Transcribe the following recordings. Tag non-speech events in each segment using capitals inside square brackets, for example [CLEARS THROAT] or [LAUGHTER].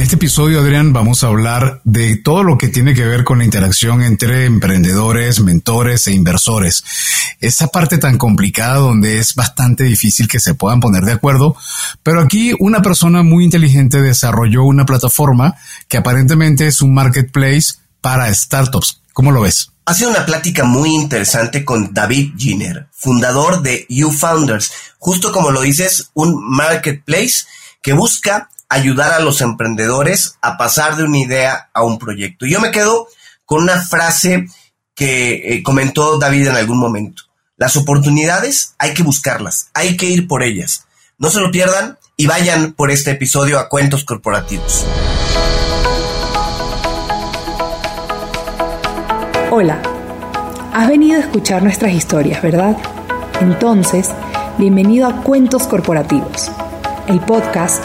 este episodio, Adrián, vamos a hablar de todo lo que tiene que ver con la interacción entre emprendedores, mentores e inversores. Esa parte tan complicada donde es bastante difícil que se puedan poner de acuerdo, pero aquí una persona muy inteligente desarrolló una plataforma que aparentemente es un marketplace para startups. ¿Cómo lo ves? Ha sido una plática muy interesante con David Giner, fundador de YouFounders. Justo como lo dices, un marketplace que busca ayudar a los emprendedores a pasar de una idea a un proyecto. Yo me quedo con una frase que eh, comentó David en algún momento. Las oportunidades hay que buscarlas, hay que ir por ellas. No se lo pierdan y vayan por este episodio a Cuentos Corporativos. Hola, has venido a escuchar nuestras historias, ¿verdad? Entonces, bienvenido a Cuentos Corporativos, el podcast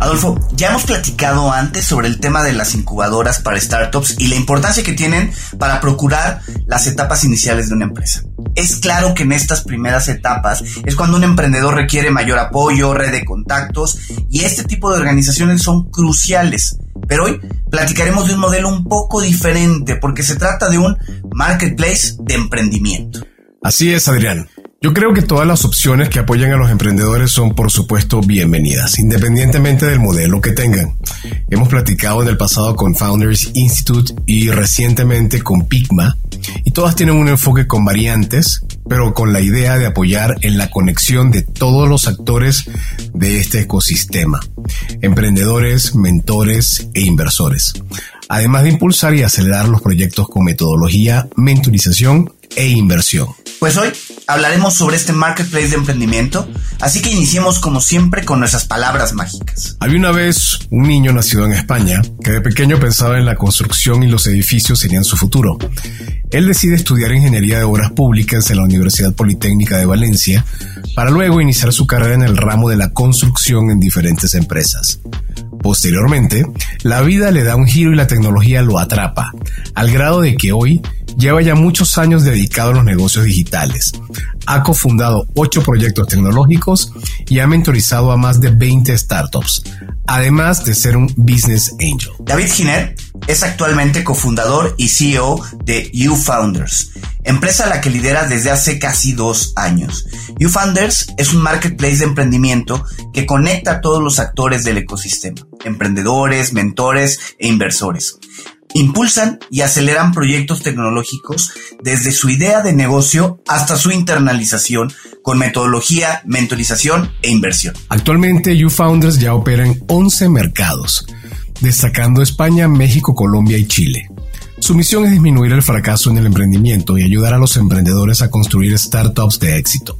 Adolfo, ya hemos platicado antes sobre el tema de las incubadoras para startups y la importancia que tienen para procurar las etapas iniciales de una empresa. Es claro que en estas primeras etapas es cuando un emprendedor requiere mayor apoyo, red de contactos y este tipo de organizaciones son cruciales. Pero hoy platicaremos de un modelo un poco diferente porque se trata de un marketplace de emprendimiento. Así es, Adrián. Yo creo que todas las opciones que apoyan a los emprendedores son por supuesto bienvenidas, independientemente del modelo que tengan. Hemos platicado en el pasado con Founders Institute y recientemente con Pigma, y todas tienen un enfoque con variantes, pero con la idea de apoyar en la conexión de todos los actores de este ecosistema, emprendedores, mentores e inversores, además de impulsar y acelerar los proyectos con metodología, mentorización e inversión. Pues hoy hablaremos sobre este marketplace de emprendimiento, así que iniciemos como siempre con nuestras palabras mágicas. Había una vez un niño nacido en España que de pequeño pensaba en la construcción y los edificios serían su futuro. Él decide estudiar ingeniería de obras públicas en la Universidad Politécnica de Valencia para luego iniciar su carrera en el ramo de la construcción en diferentes empresas. Posteriormente, la vida le da un giro y la tecnología lo atrapa, al grado de que hoy lleva ya muchos años dedicado a los negocios digitales. Ha cofundado ocho proyectos tecnológicos y ha mentorizado a más de 20 startups, además de ser un business angel. David Giner es actualmente cofundador y CEO de YouFounders, empresa la que lidera desde hace casi dos años. YouFounders es un marketplace de emprendimiento que conecta a todos los actores del ecosistema, emprendedores, mentores e inversores impulsan y aceleran proyectos tecnológicos desde su idea de negocio hasta su internalización con metodología, mentorización e inversión. Actualmente YouFounders ya opera en 11 mercados, destacando España, México, Colombia y Chile. Su misión es disminuir el fracaso en el emprendimiento y ayudar a los emprendedores a construir startups de éxito.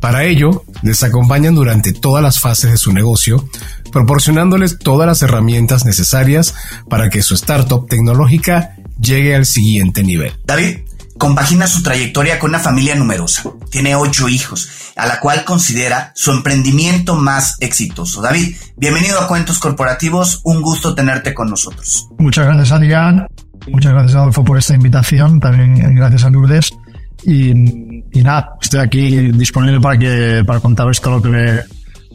Para ello, les acompañan durante todas las fases de su negocio, proporcionándoles todas las herramientas necesarias para que su startup tecnológica llegue al siguiente nivel. David compagina su trayectoria con una familia numerosa. Tiene ocho hijos, a la cual considera su emprendimiento más exitoso. David, bienvenido a Cuentos Corporativos. Un gusto tenerte con nosotros. Muchas gracias, Adrián. Muchas gracias, Adolfo, por esta invitación. También gracias a Lourdes. Y, nada, estoy aquí disponible para que para contaros todo lo que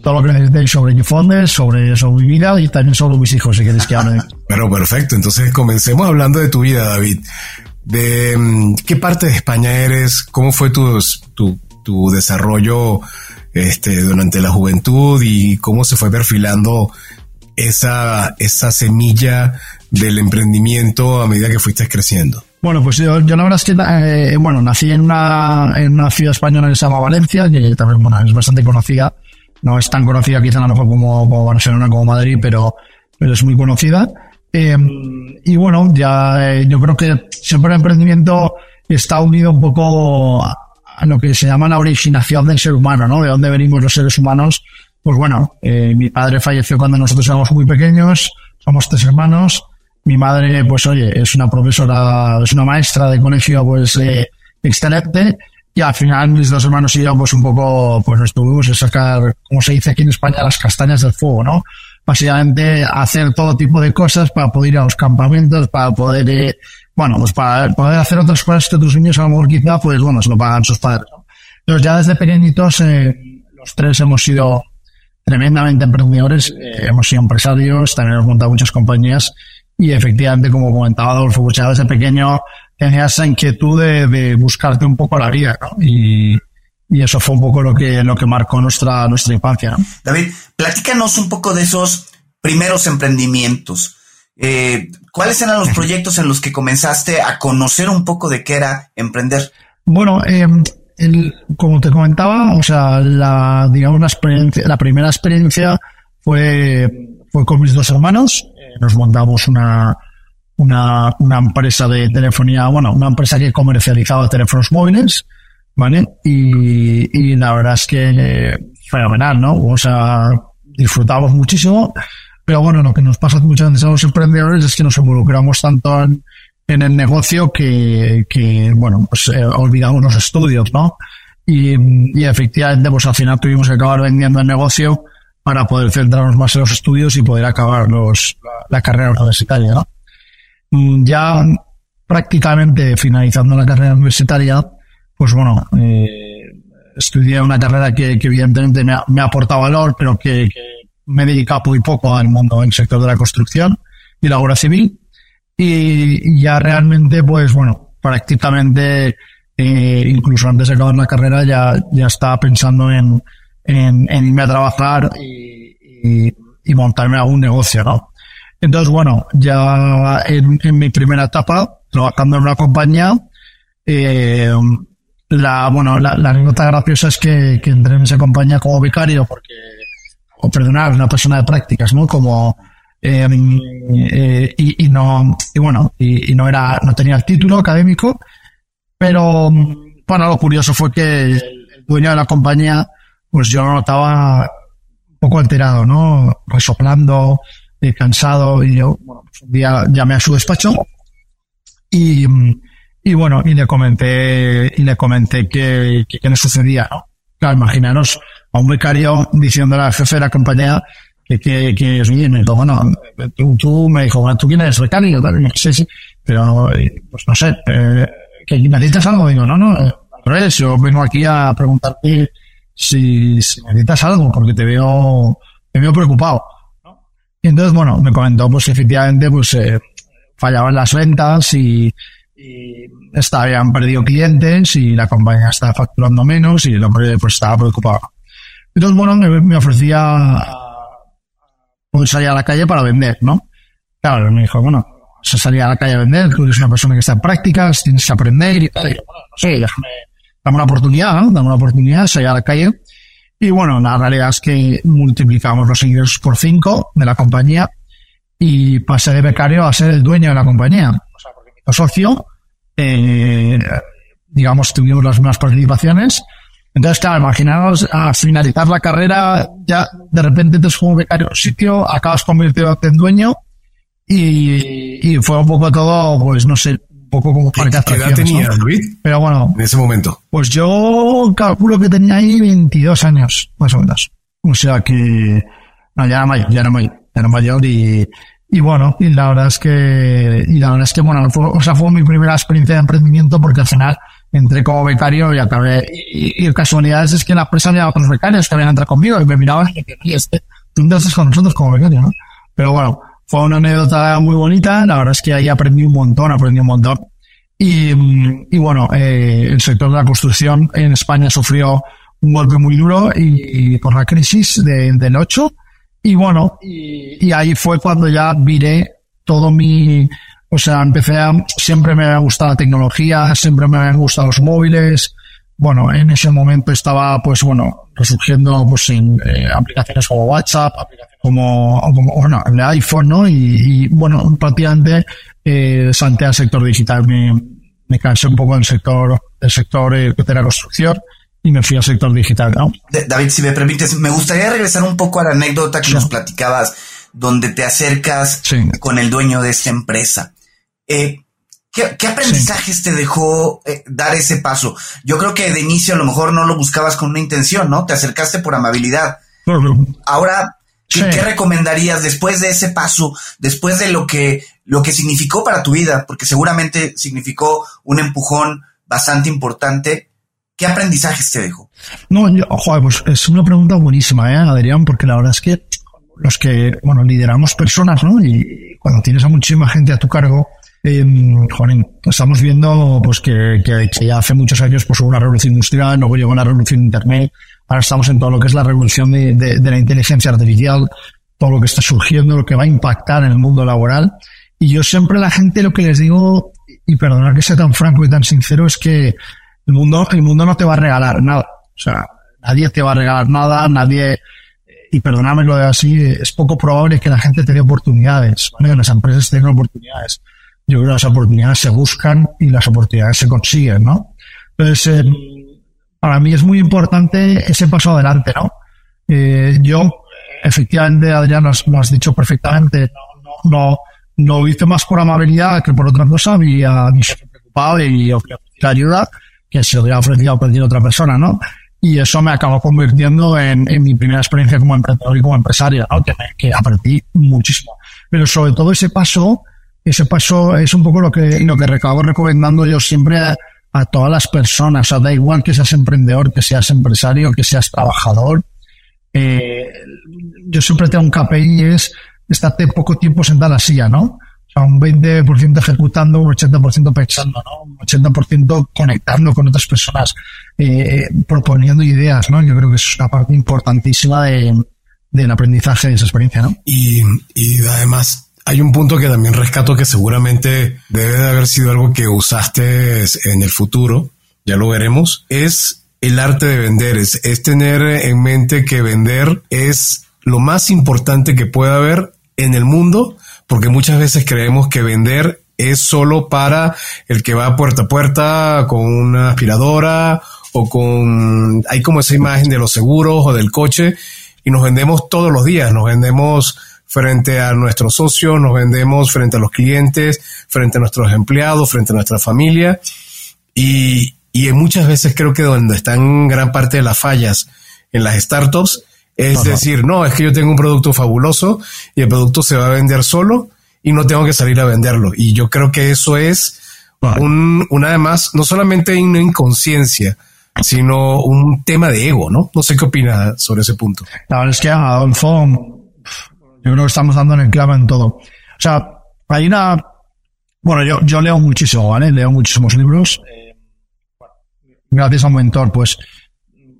todo lo que necesitéis sobre YouFounders, sobre, sobre mi vida y también sobre mis hijos, si queréis que hable. [LAUGHS] Pero perfecto, entonces comencemos hablando de tu vida, David. De mm, qué parte de España eres, cómo fue tu, tu, tu desarrollo este, durante la juventud y cómo se fue perfilando esa, esa semilla del emprendimiento a medida que fuiste creciendo. Bueno, pues yo, yo la verdad es que, eh, bueno, nací en una, en una ciudad española que se llama Valencia, que también, bueno, es bastante conocida. No es tan conocida quizá a lo mejor como, como Barcelona, como Madrid, pero, pero es muy conocida. Eh, y bueno, ya eh, yo creo que siempre el emprendimiento está unido un poco a, lo que se llama la originación del ser humano, ¿no? De dónde venimos los seres humanos pues bueno, eh, mi padre falleció cuando nosotros éramos muy pequeños, somos tres hermanos. Mi madre, pues oye, es una profesora, es una maestra de colegio, pues eh, excelente. Y al final mis dos hermanos y yo, pues un poco, pues nos tuvimos que sacar, como se dice aquí en España, las castañas del fuego, ¿no? Básicamente hacer todo tipo de cosas para poder ir a los campamentos, para poder, eh, bueno, pues para poder hacer otras cosas que tus niños a lo mejor quizá, pues bueno, se lo pagan sus padres, ¿no? Entonces ya desde pequeñitos, eh, los tres hemos sido tremendamente emprendedores, eh, hemos sido empresarios, también hemos montado muchas compañías y efectivamente, como comentaba Adolfo, pues ya desde pequeño tenía esa inquietud de, de, buscarte un poco la vida, ¿no? Y, y, eso fue un poco lo que, lo que marcó nuestra, nuestra infancia, ¿no? David, platícanos un poco de esos primeros emprendimientos. Eh, ¿Cuáles eran los proyectos en los que comenzaste a conocer un poco de qué era emprender? Bueno, eh, el, como te comentaba, o sea, la, digamos, la experiencia, la primera experiencia fue, fue con mis dos hermanos. Eh, nos montamos una, una, una empresa de telefonía, bueno, una empresa que comercializaba teléfonos móviles, ¿vale? Y, y la verdad es que eh, fenomenal, ¿no? O sea, disfrutamos muchísimo, pero bueno, lo que nos pasa muchas veces a los emprendedores es que nos involucramos tanto en, el negocio que, que bueno, pues eh, olvidamos los estudios, ¿no? Y, y efectivamente, pues al final tuvimos que acabar vendiendo el negocio para poder centrarnos más en los estudios y poder acabar los, la, carrera universitaria, ¿no? Ya prácticamente finalizando la carrera universitaria, pues bueno, eh, estudié una carrera que, que evidentemente me ha, me ha, aportado valor, pero que, que me he dedicado muy poco al mundo en el sector de la construcción y la obra civil y ya realmente, pues bueno, prácticamente, eh, incluso antes de acabar la carrera, ya, ya estaba pensando en, en, en irme a trabajar y, y, y, montarme algún negocio, ¿no? Entonces, bueno, ya en, en mi primera etapa, trabajando en una compañía, eh, la, bueno, la, la anécdota graciosa es que, que entré en esa compañía como becario porque, o perdonar, una persona de prácticas, ¿no? Como, eh, eh, y, no, y bueno, y, y, no era, no tenía el título académico, pero bueno, lo curioso fue que el dueño de la compañía, pues yo lo notaba un poco alterado, ¿no? Resoplando, eh, cansado, y yo, bueno, pues un día llamé a su despacho y, y bueno, y le comenté, y le comenté que, que, le sucedía, ¿no? Claro, imaginaros a un becario diciéndole al jefe de la compañía que, que, que es bien. Entonces, bueno, tú, tú, me dijo, bueno, ¿tú quién eres becario? Sí, sí, pero, pues no sé, eh, ¿que necesitas algo? Digo, no, no, eh, yo vengo aquí a preguntarte si, si, necesitas algo, porque te veo, te veo preocupado. Y entonces, bueno, me comentó, pues efectivamente, pues, eh, fallaban las ventas y, y está, habían perdido clientes y la compañía estaba facturando menos y el hombre, pues, estaba preocupado. Entonces, bueno, me, me ofrecía pues salir a la calle para vender, ¿no? Claro, me dijo, bueno, se salía a la calle a vender, tú eres una persona que está en prácticas, tienes que aprender y tal. Y, bueno, no sé, déjame, dame una oportunidad, ¿no? Dame una oportunidad, salir a la calle. Y bueno, la realidad es que multiplicamos los ingresos por cinco de la compañía y pasé de becario a ser el dueño de la compañía. Socio, eh, digamos, tuvimos las mismas participaciones. Entonces, claro, imaginaos a finalizar la carrera, ya de repente te como becario sitio, acabas convirtiéndote en dueño y, y, fue un poco todo, pues no sé, un poco como ¿Qué, ¿Qué edad tenía, ¿no? Luis? Pero bueno. En ese momento. Pues yo calculo que tenía ahí 22 años, más o menos. O sea que, no, ya era mayor, ya era mayor, ya era mayor y, y bueno, y la verdad es que, y la verdad es que bueno, fue, o sea, fue mi primera experiencia de emprendimiento porque al final entré como becario y acabé, y, y casualidades es que la empresa había otros becarios que habían entrado conmigo y me miraban y me este, tú entonces con nosotros como becario, ¿no? Pero bueno, fue una anécdota muy bonita, la verdad es que ahí aprendí un montón, aprendí un montón. Y, y bueno, eh, el sector de la construcción en España sufrió un golpe muy duro y, y por la crisis de, del 8. Y bueno, y, y ahí fue cuando ya viré todo mi, o sea, empecé a, siempre me ha gustado la tecnología, siempre me han gustado los móviles. Bueno, en ese momento estaba, pues bueno, resurgiendo, pues en eh, aplicaciones como WhatsApp, aplicaciones como, como bueno, el iPhone, ¿no? Y, y bueno, prácticamente, eh, salté al sector digital. Me, me cansé un poco del sector, del sector eh, de la construcción y me fui al sector digital. ¿no? David, si me permites, me gustaría regresar un poco a la anécdota que nos platicabas, donde te acercas con el dueño de esta empresa. Eh, ¿qué, aprendizajes te dejó eh, dar ese paso? Yo creo que de inicio a lo mejor no lo buscabas con una intención, ¿no? Te acercaste por amabilidad. Ahora, ¿qué, recomendarías después de ese paso, después de lo que, lo que significó para tu vida? Porque seguramente significó un empujón bastante importante. ¿Qué aprendizajes te dejó? No, yo, joder, pues es una pregunta buenísima, ¿eh, Adrián? Porque la verdad es que los que, bueno, lideramos personas, ¿no? Y cuando tienes a muchísima gente a tu cargo, eh, estamos viendo pues que, ya hace muchos años pues hubo una revolución industrial, luego llegó la revolución de internet, ahora estamos en todo lo que es la revolución de, de, de, la inteligencia artificial, todo lo que está surgiendo, lo que va a impactar en el mundo laboral. Y yo siempre a la gente lo que les digo, y perdonar que sea tan franco y tan sincero, es que el mundo, el mundo no te va a regalar nada. O sea, nadie te va a regalar nada, nadie, y perdóname lo de así, es poco probable que la gente tenga oportunidades, ¿vale? que las empresas tengan oportunidades. Yo creo que las oportunidades se buscan y las oportunidades se consiguen, ¿no? Entonces, eh, para mí es muy importante ese paso adelante, ¿no? Eh, yo, efectivamente, Adrián, lo has, dicho perfectamente, no, no, no, lo hice más por amabilidad que por otra cosa, había, me preocupado y ofrecí ayuda que se lo hubiera ofrecido a cualquier otra persona, ¿no? y eso me acabó convirtiendo en, en mi primera experiencia como emprendedor y como empresario, ¿no? que, que aprendí muchísimo. Pero sobre todo ese paso, ese paso es un poco lo que, lo que acabo recomendando yo siempre a, todas las personas. O sea, da igual que seas emprendedor, que seas empresario, que seas trabajador. Eh, yo siempre tengo un KPI es estarte poco tiempo sentado en la silla, ¿no? Un 20% ejecutando, un 80% pensando, ¿no? Un 80% conectando con otras personas, eh, proponiendo ideas, ¿no? Yo creo que es una parte importantísima de, del aprendizaje de esa experiencia, ¿no? Y, y además hay un punto que también rescato que seguramente debe de haber sido algo que usaste en el futuro, ya lo veremos, es el arte de vender, es, es tener en mente que vender es lo más importante que puede haber en el mundo porque muchas veces creemos que vender es solo para el que va puerta a puerta con una aspiradora o con... Hay como esa imagen de los seguros o del coche y nos vendemos todos los días, nos vendemos frente a nuestros socios, nos vendemos frente a los clientes, frente a nuestros empleados, frente a nuestra familia. Y, y muchas veces creo que donde están gran parte de las fallas en las startups es decir, no, es que yo tengo un producto fabuloso y el producto se va a vender solo y no tengo que salir a venderlo. Y yo creo que eso es un, una además, no solamente una inconsciencia, sino un tema de ego, ¿no? No sé qué opina sobre ese punto. La verdad es que Adolfo, yo creo que estamos dando en el clavo en todo. O sea, hay una, bueno, yo, yo leo muchísimo, ¿vale? Leo muchísimos libros. gracias a un mentor, pues,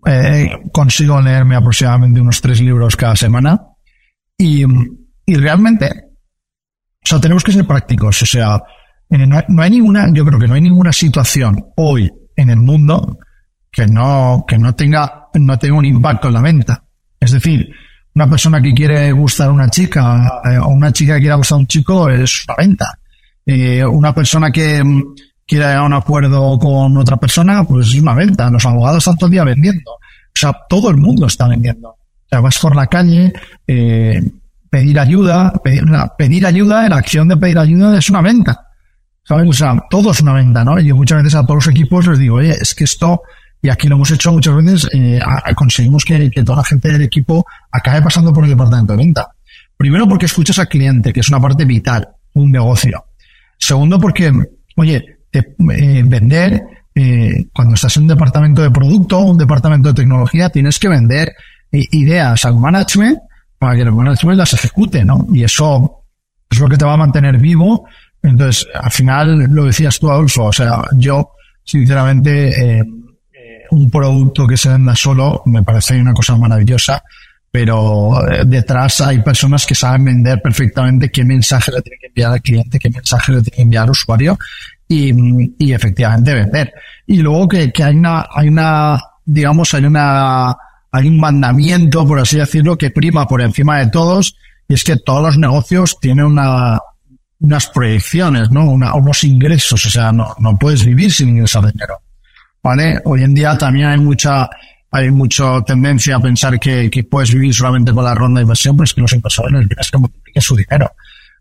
eh, consigo leerme aproximadamente unos tres libros cada semana y, y realmente, o sea, tenemos que ser prácticos, o sea, no hay, ninguna, yo creo que no hay ninguna situación hoy en el mundo que no, que no tenga, no tenga un impacto en la venta. Es decir, una persona que quiere gustar a una chica eh, o una chica que quiera gustar a un chico es una venta. Eh, una persona que, quiere llegar a un acuerdo con otra persona, pues es una venta. Los abogados están todo el día vendiendo. O sea, todo el mundo está vendiendo. O sea, vas por la calle, eh, pedir ayuda, pedir, ayuda, la acción de pedir ayuda es una venta. ¿Sabes? O sea, todo es una venta, ¿no? Y yo muchas veces a todos los equipos les digo, oye, es que esto, y aquí lo hemos hecho muchas veces, eh, conseguimos que, que toda la gente del equipo acabe pasando por el departamento de venta. Primero porque escuchas al cliente, que es una parte vital, un negocio. Segundo porque, oye, eh, vender, eh, cuando estás en un departamento de producto, un departamento de tecnología, tienes que vender eh, ideas al management para que el management las ejecute, ¿no? Y eso es lo que te va a mantener vivo. Entonces, al final, lo decías tú, Adolfo, o sea, yo, sinceramente, un producto que se venda solo me parece una cosa maravillosa, pero detrás hay personas que saben vender perfectamente qué mensaje le tiene que enviar al cliente, qué mensaje le tiene que enviar al usuario y, y efectivamente vender. Y luego que, que hay una, hay una, digamos, hay una, hay un mandamiento, por así decirlo, que prima por encima de todos, y es que todos los negocios tienen una, unas proyecciones, ¿no? Una, unos ingresos, o sea, no, no puedes vivir sin ingresar dinero. ¿vale? Hoy en día también hay mucha, hay mucha tendencia a pensar que, que puedes vivir solamente con la ronda de inversión, pero es que los inversores tienes que multiplicar su dinero.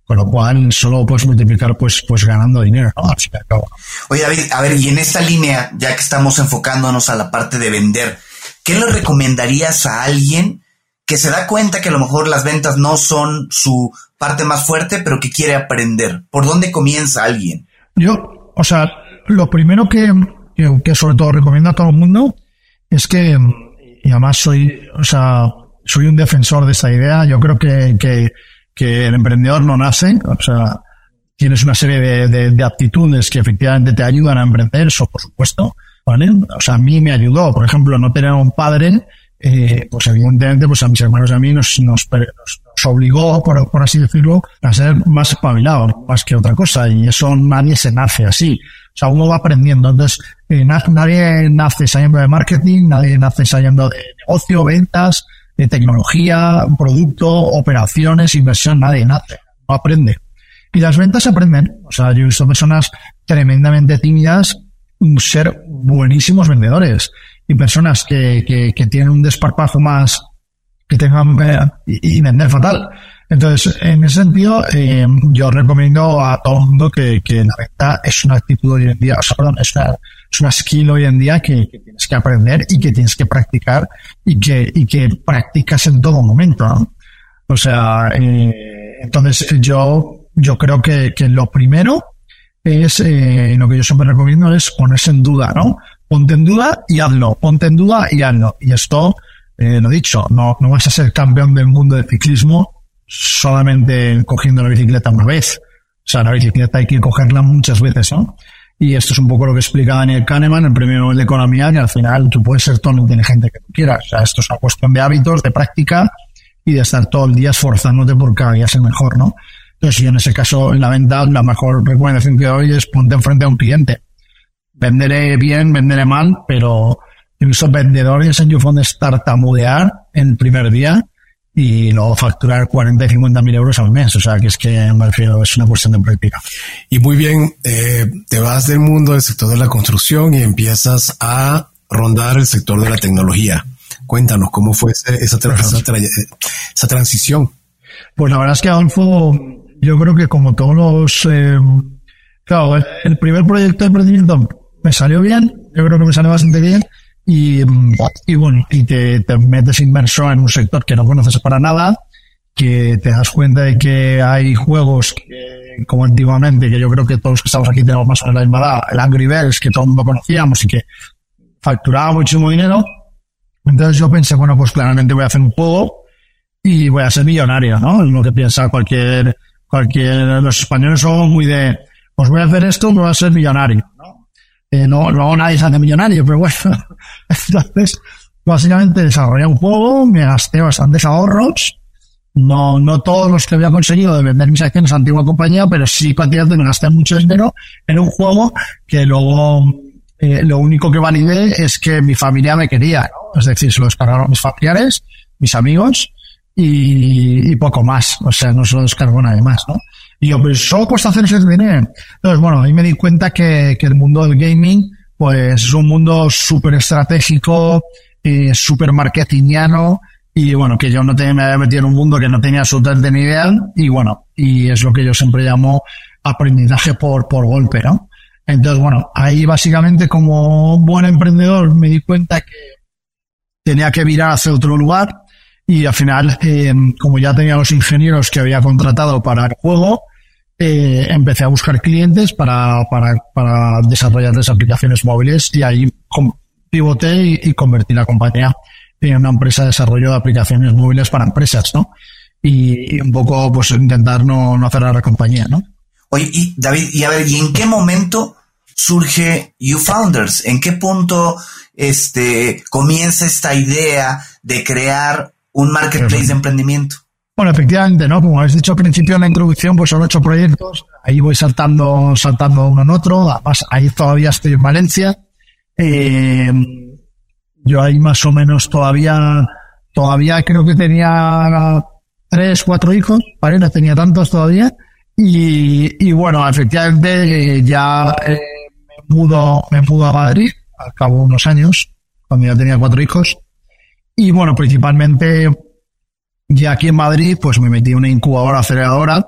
Con lo cual solo puedes multiplicar pues, pues ganando dinero, ¿no? Al cabo. Oye, David, a ver, y en esta línea, ya que estamos enfocándonos a la parte de vender, ¿qué le recomendarías a alguien que se da cuenta que a lo mejor las ventas no son su parte más fuerte, pero que quiere aprender? ¿Por dónde comienza alguien? Yo, o sea, lo primero que, que, que sobre todo recomiendo a todo el mundo es que, y además soy, o sea, soy un defensor de esta idea, yo creo que, que que el emprendedor no nace, o sea, tienes una serie de, de, de, aptitudes que efectivamente te ayudan a emprender, eso por supuesto, ¿vale? O sea, a mí me ayudó, por ejemplo, no tener un padre, eh, pues evidentemente, pues a mis hermanos y a mí nos, nos, nos obligó, por, por, así decirlo, a ser más espabilados, más que otra cosa, y eso nadie se nace así. O sea, uno va aprendiendo. Entonces, eh, nadie nace saliendo de marketing, nadie nace saliendo de negocio, ventas, de tecnología, producto, operaciones, inversión, nadie nace, no aprende. Y las ventas se aprenden. O sea, yo he visto personas tremendamente tímidas ser buenísimos vendedores y personas que, que, que tienen un desparpajo más que tengan eh, y, vender fatal. Entonces, en ese sentido, eh, yo recomiendo a todo el mundo que, que la venta es una actitud hoy en día, o sea, perdón, es una, es una skill hoy en día que, tienes que aprender y que tienes que practicar y que, y que practicas en todo momento, ¿no? O sea, eh, entonces yo, yo creo que, que lo primero es, eh, lo que yo siempre recomiendo es ponerse en duda, ¿no? Ponte en duda y hazlo, ponte en duda y hazlo. Y esto, eh, lo dicho, no, no vas a ser campeón del mundo del ciclismo solamente cogiendo la bicicleta una vez. O sea, la bicicleta hay que cogerla muchas veces, ¿no? Y esto es un poco lo que explica Daniel Kahneman, el premio Nobel de Economía, que al final tú puedes ser todo lo inteligente que tú quieras. O sea, esto es una cuestión de hábitos, de práctica y de estar todo el día esforzándote por cada día ser mejor, ¿no? Entonces, yo en ese caso, en la venta, la mejor recomendación que doy es ponte enfrente a un cliente. Venderé bien, venderé mal, pero incluso vendedores en YouFound es tartamudear en el primer día y luego facturar 40 y 50 mil euros al mes. O sea, que es que me refiero, es una cuestión de práctica. Y muy bien, eh, te vas del mundo del sector de la construcción y empiezas a rondar el sector de la tecnología. Cuéntanos cómo fue esa, esa, esa, esa transición. Pues la verdad es que Adolfo, yo creo que como todos los, eh, claro, el primer proyecto de emprendimiento me salió bien, yo creo que me salió bastante bien, y, y bueno, y te, te, metes inmerso en un sector que no conoces para nada, que te das cuenta de que hay juegos que, como antiguamente, que yo creo que todos los que estamos aquí tenemos más o menos la misma edad, el Angry Birds, que todo el mundo conocíamos y que facturaba muchísimo dinero. Entonces yo pensé, bueno, pues claramente voy a hacer un juego y voy a ser millonario, ¿no? Es lo que piensa cualquier, cualquier, los españoles son muy de, pues voy a hacer esto, voy a ser millonario, ¿no? Eh, no, luego nadie se hace millonario, pero bueno. [LAUGHS] Entonces, básicamente desarrollé un juego, me gasté bastantes ahorros. No, no todos los que había conseguido de vender mis acciones a antigua compañía, pero sí prácticamente me gasté mucho dinero en un juego que luego, eh, lo único que validé es que mi familia me quería, ¿no? Es decir, se lo descargaron mis familiares, mis amigos, y, y poco más. O sea, no se lo descargó nadie más, ¿no? Y yo, pues solo cuesta hacer ese dinero. Entonces, bueno, ahí me di cuenta que, que el mundo del gaming, pues es un mundo súper estratégico, eh, súper marketingiano, y bueno, que yo no tenía, me había metido en un mundo que no tenía absolutamente ni idea, y bueno, y es lo que yo siempre llamo aprendizaje por, por golpe, ¿no? Entonces, bueno, ahí básicamente como buen emprendedor me di cuenta que tenía que virar hacia otro lugar, y al final, eh, como ya tenía los ingenieros que había contratado para el juego, eh, empecé a buscar clientes para, para, para desarrollarles aplicaciones móviles y ahí pivoté y, convertí la compañía en una empresa de desarrollo de aplicaciones móviles para empresas, ¿no? Y, y un poco, pues, intentar no, no cerrar la compañía, ¿no? Oye, y David, y a ver, ¿y en qué momento surge YouFounders? ¿En qué punto este, comienza esta idea de crear un marketplace de emprendimiento. Bueno, efectivamente, ¿no? Como habéis dicho al principio en la introducción, pues son ocho proyectos. Ahí voy saltando, saltando uno en otro. Además, ahí todavía estoy en Valencia. Eh, yo ahí más o menos todavía, todavía creo que tenía tres, cuatro hijos, ¿vale? No tenía tantos todavía. Y, y bueno, efectivamente, ya eh, me mudo, me mudo a Madrid, al cabo de unos años, cuando ya tenía cuatro hijos. Y bueno, principalmente ya aquí en Madrid, pues me metí en una incubadora aceleradora.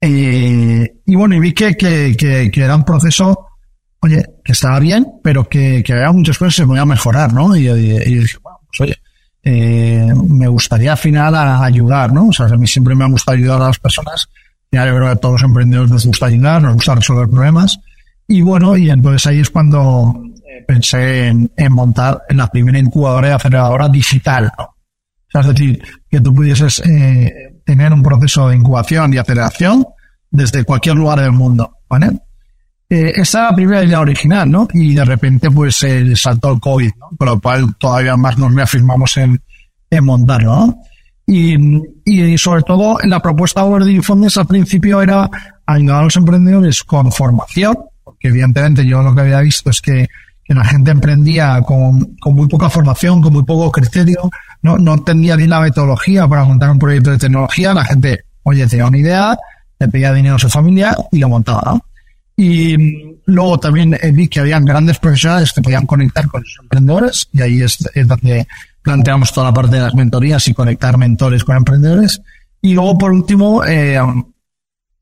Eh, y bueno, y vi que, que, que, era un proceso, oye, que estaba bien, pero que, que había muchas cosas que se podían mejorar, ¿no? Y, y, dije, bueno, pues oye, eh, me gustaría al final ayudar, ¿no? O sea, a mí siempre me ha gustado ayudar a las personas. Ya yo creo que a todos los emprendedores nos gusta ayudar, nos gusta resolver problemas. Y bueno, y entonces ahí es cuando pensé en, en montar la primera incubadora y aceleradora digital, ¿no? O sea, es decir, que tú pudieses eh, tener un proceso de incubación y aceleración desde cualquier lugar del mundo, ¿vale? Eh, esa era la primera idea original, ¿no? Y de repente, pues, eh, saltó el COVID, ¿no? Con lo cual todavía más nos reafirmamos en, en montarlo, ¿no? Y, y sobre todo, la propuesta de Overdue Funds al principio era ayudar a los emprendedores con formación, porque evidentemente yo lo que había visto es que, que la gente emprendía con, con muy poca formación, con muy poco criterio, no, no entendía bien la metodología para montar un proyecto de tecnología, la gente, oye, tenía una idea, le pedía dinero a su familia y lo montaba. Y luego también vi que habían grandes profesionales que podían conectar con los emprendedores y ahí es, donde planteamos toda la parte de las mentorías y conectar mentores con emprendedores. Y luego, por último, eh,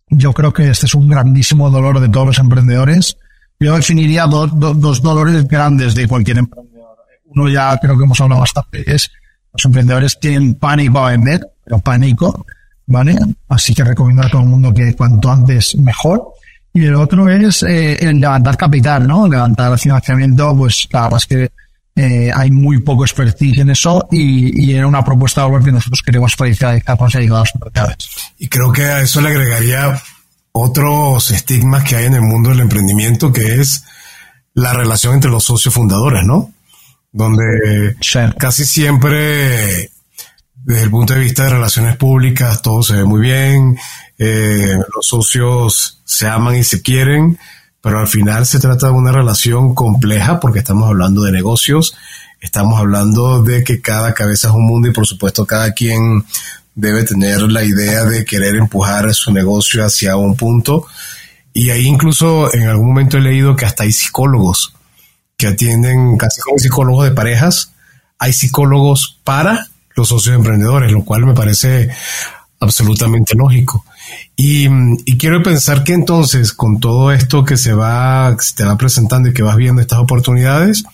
yo creo que este es un grandísimo dolor de todos los emprendedores. Yo definiría dos, dos dolores grandes de cualquier emprendedor. Uno ya creo que hemos hablado bastante, es los emprendedores tienen pánico a vender, pero pánico, ¿vale? Así que recomiendo a todo el mundo que cuanto antes mejor. Y el otro es eh, el levantar capital, ¿no? Levantar el financiamiento, pues claro, es que eh, hay muy poco expertise en eso y, y era una propuesta de valor que nosotros queremos felicitar a los mercados. Y creo que a eso le agregaría otros estigmas que hay en el mundo del emprendimiento, que es la relación entre los socios fundadores, ¿no? Donde casi siempre, desde el punto de vista de relaciones públicas, todo se ve muy bien, eh, los socios se aman y se quieren, pero al final se trata de una relación compleja porque estamos hablando de negocios, estamos hablando de que cada cabeza es un mundo y por supuesto cada quien debe tener la idea de querer empujar su negocio hacia un punto. Y ahí incluso en algún momento he leído que hasta hay psicólogos que atienden casi como psicólogos de parejas. Hay psicólogos para los socios emprendedores, lo cual me parece absolutamente lógico. Y, quiero pensar que entonces, con todo esto que se va, se te va presentando y que vas viendo estas oportunidades,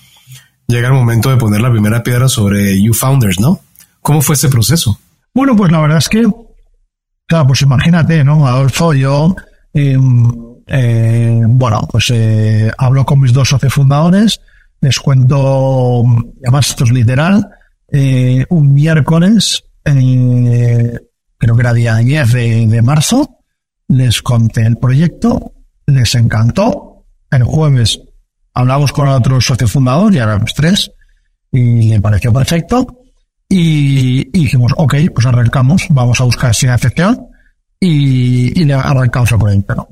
llega el momento de poner la primera piedra sobre You Founders, ¿no? ¿Cómo fue ese proceso? Bueno, pues la verdad es que, claro, pues imagínate, ¿no? Adolfo, yo, em, eh, bueno, pues eh, hablo con mis dos socios fundadores, les cuento, además esto es literal, eh, un miércoles, eh, creo que era día 10 de, marzo, les conté el proyecto, les encantó. El jueves hablamos con otro socio fundador, ya éramos tres, y le pareció perfecto. Y, dijimos, ok, pues arrancamos, vamos a buscar financiación y, y le arrancamos el proyecto.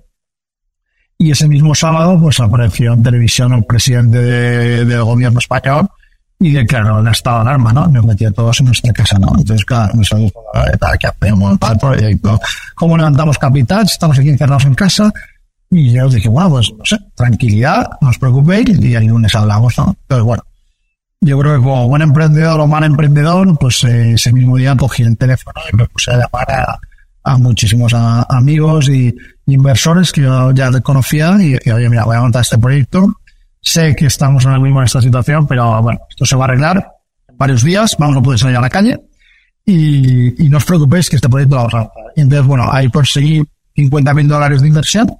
Y ese mismo sábado, pues apareció en televisión el presidente del gobierno español y declaró el estado de alarma, ¿no? Nos metió todos en nuestra casa, ¿no? Entonces, claro, nosotros, ¿qué hacemos el proyecto? ¿Cómo levantamos capital? Estamos aquí encerrados en casa. Y yo dije, bueno, pues, no sé, tranquilidad, no os preocupéis, y el lunes hablamos, ¿no? Entonces, bueno, yo creo que como buen emprendedor o mal emprendedor, pues eh, ese mismo día cogí el teléfono y me puse a llamar a, muchísimos amigos y inversores que yo ya conocía y oye, mira, voy a montar este proyecto, Sé que estamos ahora mismo en esta situación, pero bueno, esto se va a arreglar en varios días, vamos a poder salir a la calle y, no os preocupéis que este proyecto lo vamos a lanzar. Y entonces, bueno, ahí conseguí 50 mil dólares de inversión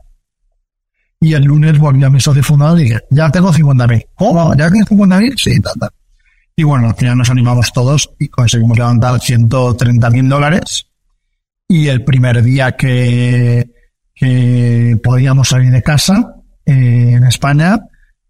y el lunes volví a mi socio fundador y dije, ya tengo 50 mil. ¿Cómo? ¿Ya tienes 50 mil? Sí, tal, tal. Y bueno, al final nos animamos todos y conseguimos levantar 130 mil dólares. Y el primer día que, que podíamos salir de casa eh, en España,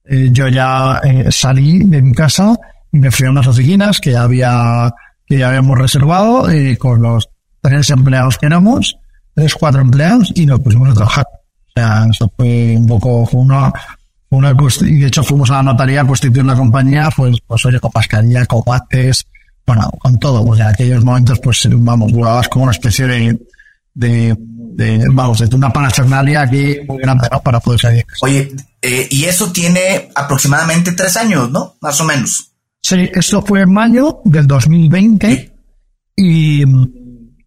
eh, yo ya eh, salí de mi casa y me fui a unas oficinas que ya había que ya habíamos reservado eh, con los tres empleados que éramos, tres, cuatro empleados y nos pusimos a trabajar. O sea, eso fue un poco, una, una y de hecho fuimos a la notaría a constituir la compañía, pues, pues oye, con pascaría, con bates, bueno, con todo, pues en aquellos momentos, pues vamos, jugabas como una especie de, de, de vamos, de una parafernalia aquí muy grande, ¿no? Para poder salir. Oye, Eh, y eso tiene aproximadamente tres años, ¿no? Más o menos. Sí, esto fue en mayo del 2020 y...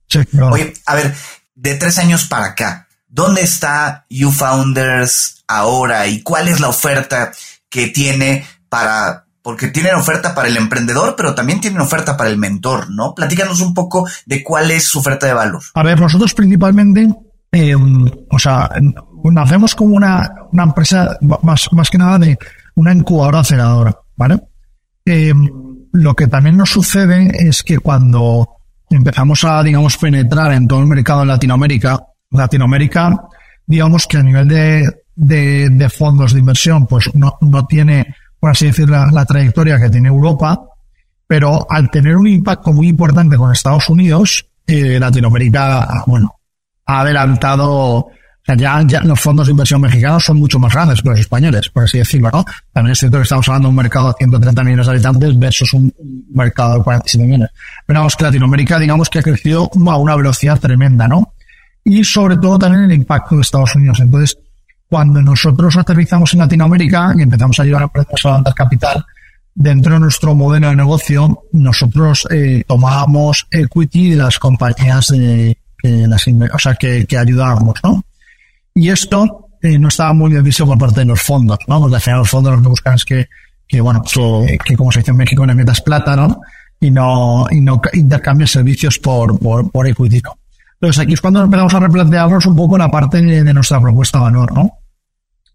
Sí, Oye, a ver, de tres años para acá, ¿dónde está YouFounders ahora y cuál es la oferta que tiene para porque tienen oferta para el emprendedor, pero también tienen oferta para el mentor, ¿no? Platícanos un poco de cuál es su oferta de valor. A ver, nosotros principalmente, eh, o sea, nacemos como una, una empresa más, más que nada de una incubadora aceleradora, ¿vale? Eh, lo que también nos sucede es que cuando empezamos a, digamos, penetrar en todo el mercado en Latinoamérica, Latinoamérica, digamos que a nivel de, de, de fondos de inversión, pues no, no tiene por así decir, la, trayectoria que tiene Europa, pero al tener un impacto muy importante con Estados Unidos, eh, Latinoamérica, bueno, ha adelantado, ya, ya los fondos de inversión mexicanos son mucho más grandes que los españoles, por así decirlo, ¿no? También es cierto que estamos hablando de un mercado de 130 millones de habitantes versus un mercado de 47 millones. Pero vamos que Latinoamérica, digamos que ha crecido a una velocidad tremenda, ¿no? Y sobre todo también el impacto de Estados Unidos. Entonces, cuando nosotros aterrizamos en Latinoamérica y empezamos a ayudar a empresas a levantar capital, dentro de nuestro modelo de negocio, nosotros eh, tomábamos equity de las compañías que, las, o sea, que, que ayudábamos, ¿no? Y esto eh, no estaba muy bien visto por parte de los fondos, ¿no? Porque al final los fondos lo que buscan es que, que bueno, pues, que, como se dice en México, le metas plata, ¿no? Y no, y no intercambies servicios por, por, por equity, ¿no? Entonces aquí es cuando empezamos a replantearnos un poco la parte de, nuestra propuesta de valor, ¿no?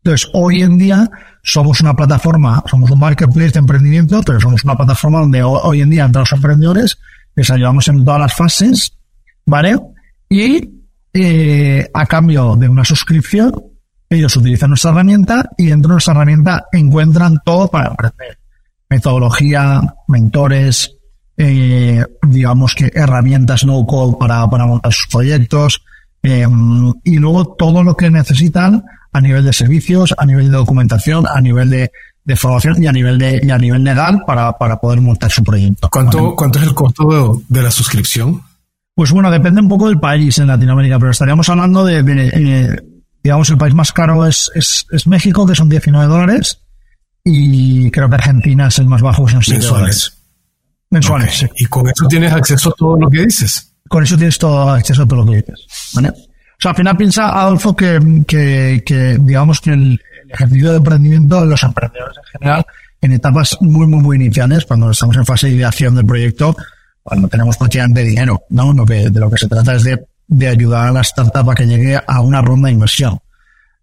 Entonces, hoy en día somos una plataforma, somos un marketplace de emprendimiento, pero somos una plataforma donde hoy en día entran los emprendedores, les ayudamos en todas las fases, ¿vale? Y eh, a cambio de una suscripción, ellos utilizan nuestra herramienta y dentro de nuestra herramienta encuentran todo para emprender. Metodología, mentores, eh, digamos que herramientas no code para, para montar sus proyectos, eh, y luego todo lo que necesitan a nivel de servicios, a nivel de documentación, a nivel de, formación y a nivel de y a nivel legal para, para poder montar su proyecto. ¿Cuánto, ¿Cuánto es el costo de, la suscripción? Pues bueno, depende un poco del país en Latinoamérica, pero estaríamos hablando de, eh, digamos, el país más caro es, es, México, que son 19 dólares, y creo que Argentina es el más bajo, que son 7 dólares. Mensuales. Y con eso tienes acceso a todo lo que dices. Con eso tienes todo acceso a todo lo que dices. ¿vale? O sea, al final piensa, Adolfo, que, que, que digamos que el, ejercicio de emprendimiento de los emprendedores en general, en etapas muy, muy, muy iniciales, cuando estamos en fase de ideación del proyecto, cuando tenemos prácticamente dinero, ¿no? Lo que, de lo que se trata es de, de ayudar a la startup a que llegue a una ronda de inversión.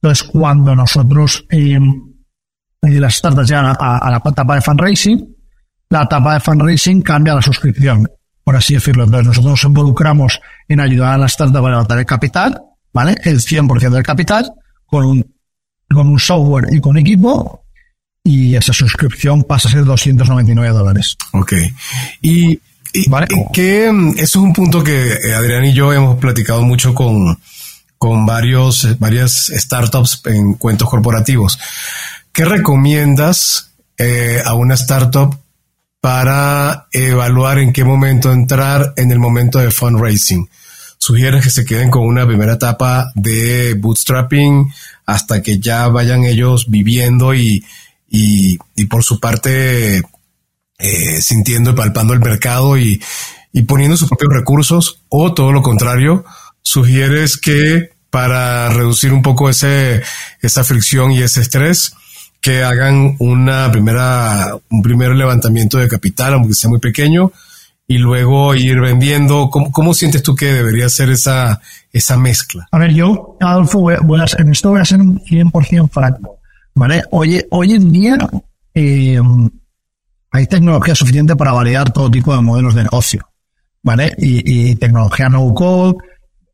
Entonces, cuando nosotros, eh, las startups llegan a, a, la etapa de fundraising, la etapa de fundraising cambia la suscripción por así decirlo. Entonces nosotros nos involucramos en ayudar a la startup a levantar el capital, ¿vale? El 100% del capital con un, con un software y con equipo y esa suscripción pasa a ser 299 dólares. Ok. Y, ¿Vale? que eso es un punto que eh, Adrián y yo hemos platicado mucho con, con varios, eh, varias startups en cuentos corporativos. ¿Qué recomiendas eh, a una startup para evaluar en qué momento entrar en el momento de fundraising. Sugieres que se queden con una primera etapa de bootstrapping hasta que ya vayan ellos viviendo y, y, por su parte eh, sintiendo y palpando el mercado y, y poniendo sus propios recursos o todo lo contrario, sugieres que para reducir un poco ese, esa fricción y ese estrés, que hagan una primera, un primer levantamiento de capital, aunque sea muy pequeño, y luego ir vendiendo. ¿Cómo, cómo sientes tú que debería ser esa, esa mezcla? A ver, yo, Adolfo, voy a, en esto voy a ser un 100% franco. ¿Vale? Hoy, hoy en día eh, hay tecnología suficiente para validar todo tipo de modelos de negocio. ¿Vale? Y, y tecnología no code,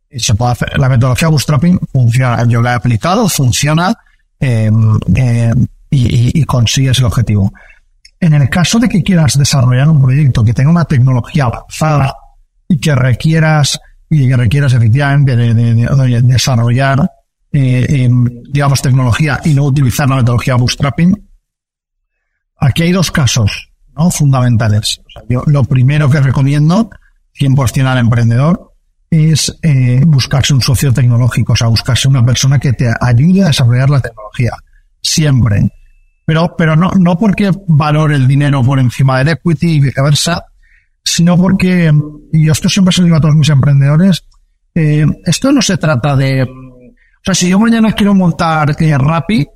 se puede hacer. La metodología bootstrapping funciona. Yo la he aplicado, funciona. Eh, eh, y, consigues el objetivo. En el caso de que quieras desarrollar un proyecto que tenga una tecnología avanzada y que requieras y que requieras efectivamente de, desarrollar eh, em, digamos tecnología y no utilizar la metodología bootstrapping aquí hay dos casos ¿no? fundamentales yo lo primero que recomiendo 100% al emprendedor es eh, buscarse un socio tecnológico o sea buscarse una persona que te ayude a desarrollar la tecnología siempre. Pero, pero no, no porque valore el dinero por encima del equity y viceversa, sino porque, y esto siempre se lo digo a todos mis emprendedores, eh, esto no se trata de, o sea, si yo mañana quiero montar eh, Rappi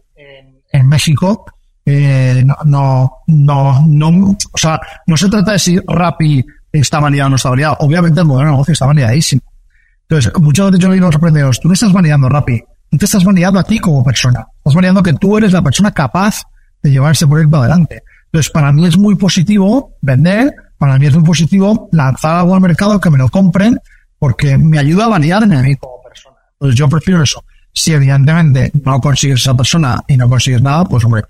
en, México, eh, no, no, no, no, o sea, no se trata de si Rappi está validado o no está validado. Obviamente el modelo de negocio está validadísimo. Entonces, muchas veces yo le digo a los emprendedores, tú no estás validando Rappi, tú te estás validando a ti como persona. Estás validando que tú eres la persona capaz de llevar ese proyecto adelante. Entonces, para mí es muy positivo vender, para mí es muy positivo lanzar algo al mercado que me lo compren, porque me ayuda a validarme a mí como persona. Entonces, yo prefiero eso. Si evidentemente no consigues esa persona y no consigues nada, pues hombre,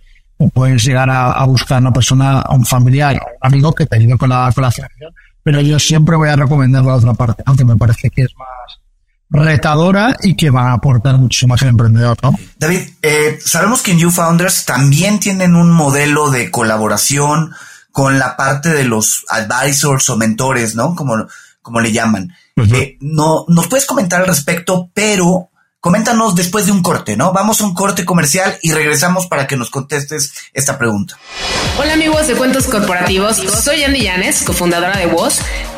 puedes llegar a, buscar una persona, un familiar, un amigo que te ayude con la, con la financiación. Pero yo siempre voy a recomendar la otra parte, aunque me parece que es más, retadora y que va a aportar muchísimo más al emprendedor, ¿no? David, eh, sabemos que en You Founders también tienen un modelo de colaboración con la parte de los advisors o mentores, ¿no? Como, como le llaman. Eh, no, nos puedes comentar al respecto, pero Coméntanos después de un corte, ¿no? Vamos a un corte comercial y regresamos para que nos contestes esta pregunta. Hola amigos de Cuentos Corporativos, soy Andy Llanes, cofundadora de Voz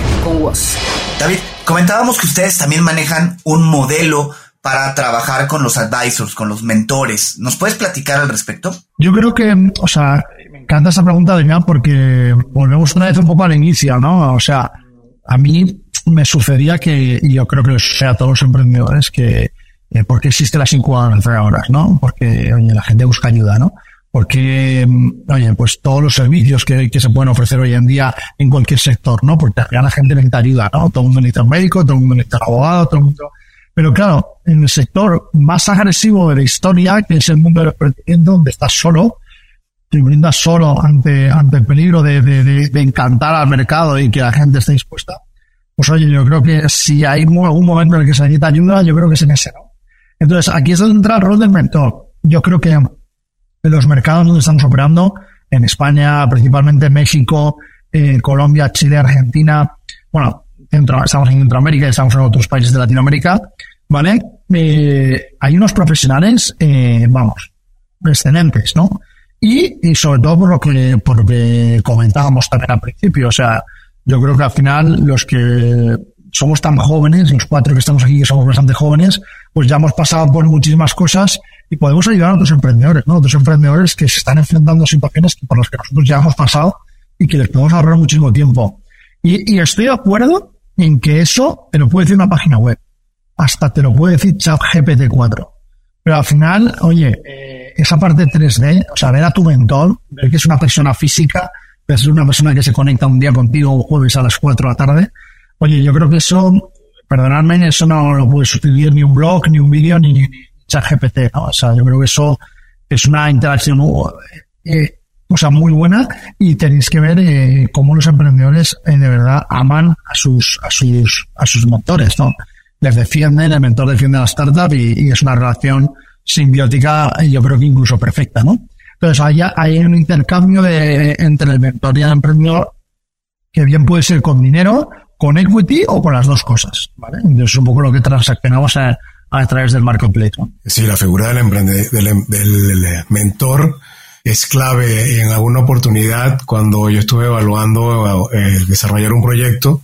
con. David, comentábamos que ustedes también manejan un modelo para trabajar con los advisors, con los mentores. ¿Nos puedes platicar al respecto? Yo creo que, o sea, me encanta esa pregunta, de porque volvemos una vez un poco al inicio, ¿no? O sea, a mí me sucedía que, y yo creo que sea a todos los emprendedores, que, eh, ¿por qué existe las incubadoras, no? Porque, oye, la gente busca ayuda, ¿no? Porque, mm, oye, pues todos los servicios que, se pueden ofrecer hoy en día en cualquier sector, ¿no? Porque la gente necesita ayuda, ¿no? Todo el mundo necesita un médico, todo el mundo necesita un abogado, todo el mundo... Pero claro, en el sector más agresivo de la historia, que es el mundo del emprendimiento, donde estás solo, te brindas solo ante, ante el peligro de, de, de, encantar al mercado y que la gente esté dispuesta, pues oye, yo creo que si hay algún momento en el que se necesita ayuda, yo creo que es en ese, ¿no? Entonces, aquí es donde entra el rol del mentor. Yo creo que de los mercados donde estamos operando, en España, principalmente México, eh, Colombia, Chile, Argentina, bueno, estamos en Centroamérica y estamos en otros países de Latinoamérica, ¿vale? Eh, hay unos profesionales, eh, vamos, excelentes, ¿no? Y, y, sobre todo por lo que, por lo que comentábamos también al principio, o sea, yo creo que al final los que somos tan jóvenes, los cuatro que estamos aquí que somos bastante jóvenes, pues ya hemos pasado por muchísimas cosas y podemos ayudar a otros emprendedores, ¿no? Otros emprendedores que se están enfrentando a situaciones por las que nosotros ya hemos pasado y que les podemos ahorrar muchísimo tiempo. Y, y estoy de acuerdo en que eso te lo puede decir una página web. Hasta te lo puede decir ChatGPT 4. Pero al final, oye, eh, esa parte 3D, o sea, ver a tu mentor, ver que es una persona física, ver que es una persona que se conecta un día contigo un jueves a las 4 de la tarde, oye, yo creo que eso, perdonadme, eso no lo puede sustituir ni un blog, ni un vídeo, ni, ni, GPT, ¿no? O sea, yo creo que eso es una interacción eh, o sea, muy buena y tenéis que ver eh, cómo los emprendedores eh, de verdad aman a sus, a sus, a sus mentores, ¿no? Les defienden, el mentor defiende a la startup y, es una relación simbiótica, yo creo que incluso perfecta, ¿no? Entonces hay, hay un intercambio de, entre el mentor y el emprendedor que bien puede ser con dinero, con equity o con las dos cosas, ¿vale? Entonces es un poco lo que transaccionamos a, a través del marketplace. ¿no? Sí, la figura del, emprendedor, del, del, mentor es clave en alguna oportunidad cuando yo estuve evaluando eh, desarrollar un proyecto.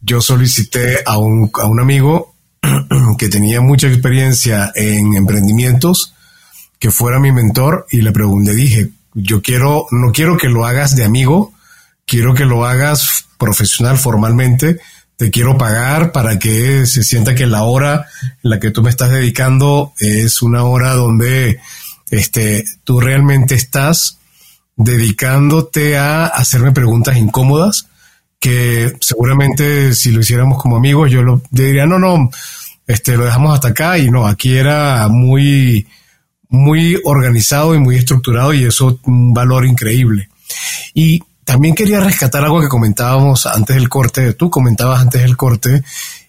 Yo solicité a un, a un amigo [CLEARS THROAT] que tenía mucha experiencia en emprendimientos que fuera mi mentor y le pregunté, dije, yo quiero, no quiero que lo hagas de amigo, quiero que lo hagas profesional formalmente te quiero pagar para que se sienta que la hora en la que tú me estás dedicando es una hora donde este, tú realmente estás dedicándote a hacerme preguntas incómodas que seguramente si lo hiciéramos como amigos yo, lo, diría, no, no, este, lo dejamos hasta acá y no, aquí era muy, muy organizado y muy estructurado y eso un valor increíble. Y también quería rescatar algo que comentábamos antes del corte, tú comentabas antes del corte,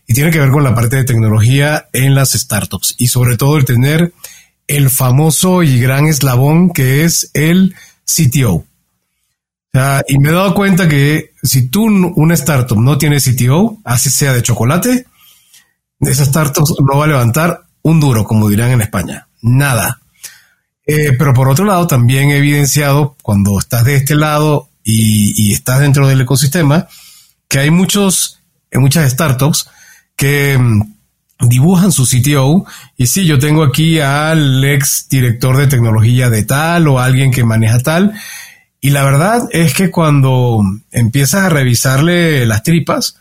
y tiene que ver con la parte de tecnología en las startups y sobre todo el tener el famoso y gran eslabón que es el CTO. y me he dado cuenta que si tú, una startup, no tiene CTO, así sea de chocolate, esa startup no va a levantar un duro, como dirán en España. Nada. Eh, pero por otro lado, también he evidenciado cuando estás de este lado y, estás dentro del ecosistema, que hay muchos, muchas startups que mm, dibujan su CTO y sí, yo tengo aquí al ex director de tecnología de tal o alguien que maneja tal. Y la verdad es que cuando empiezas a revisarle las tripas,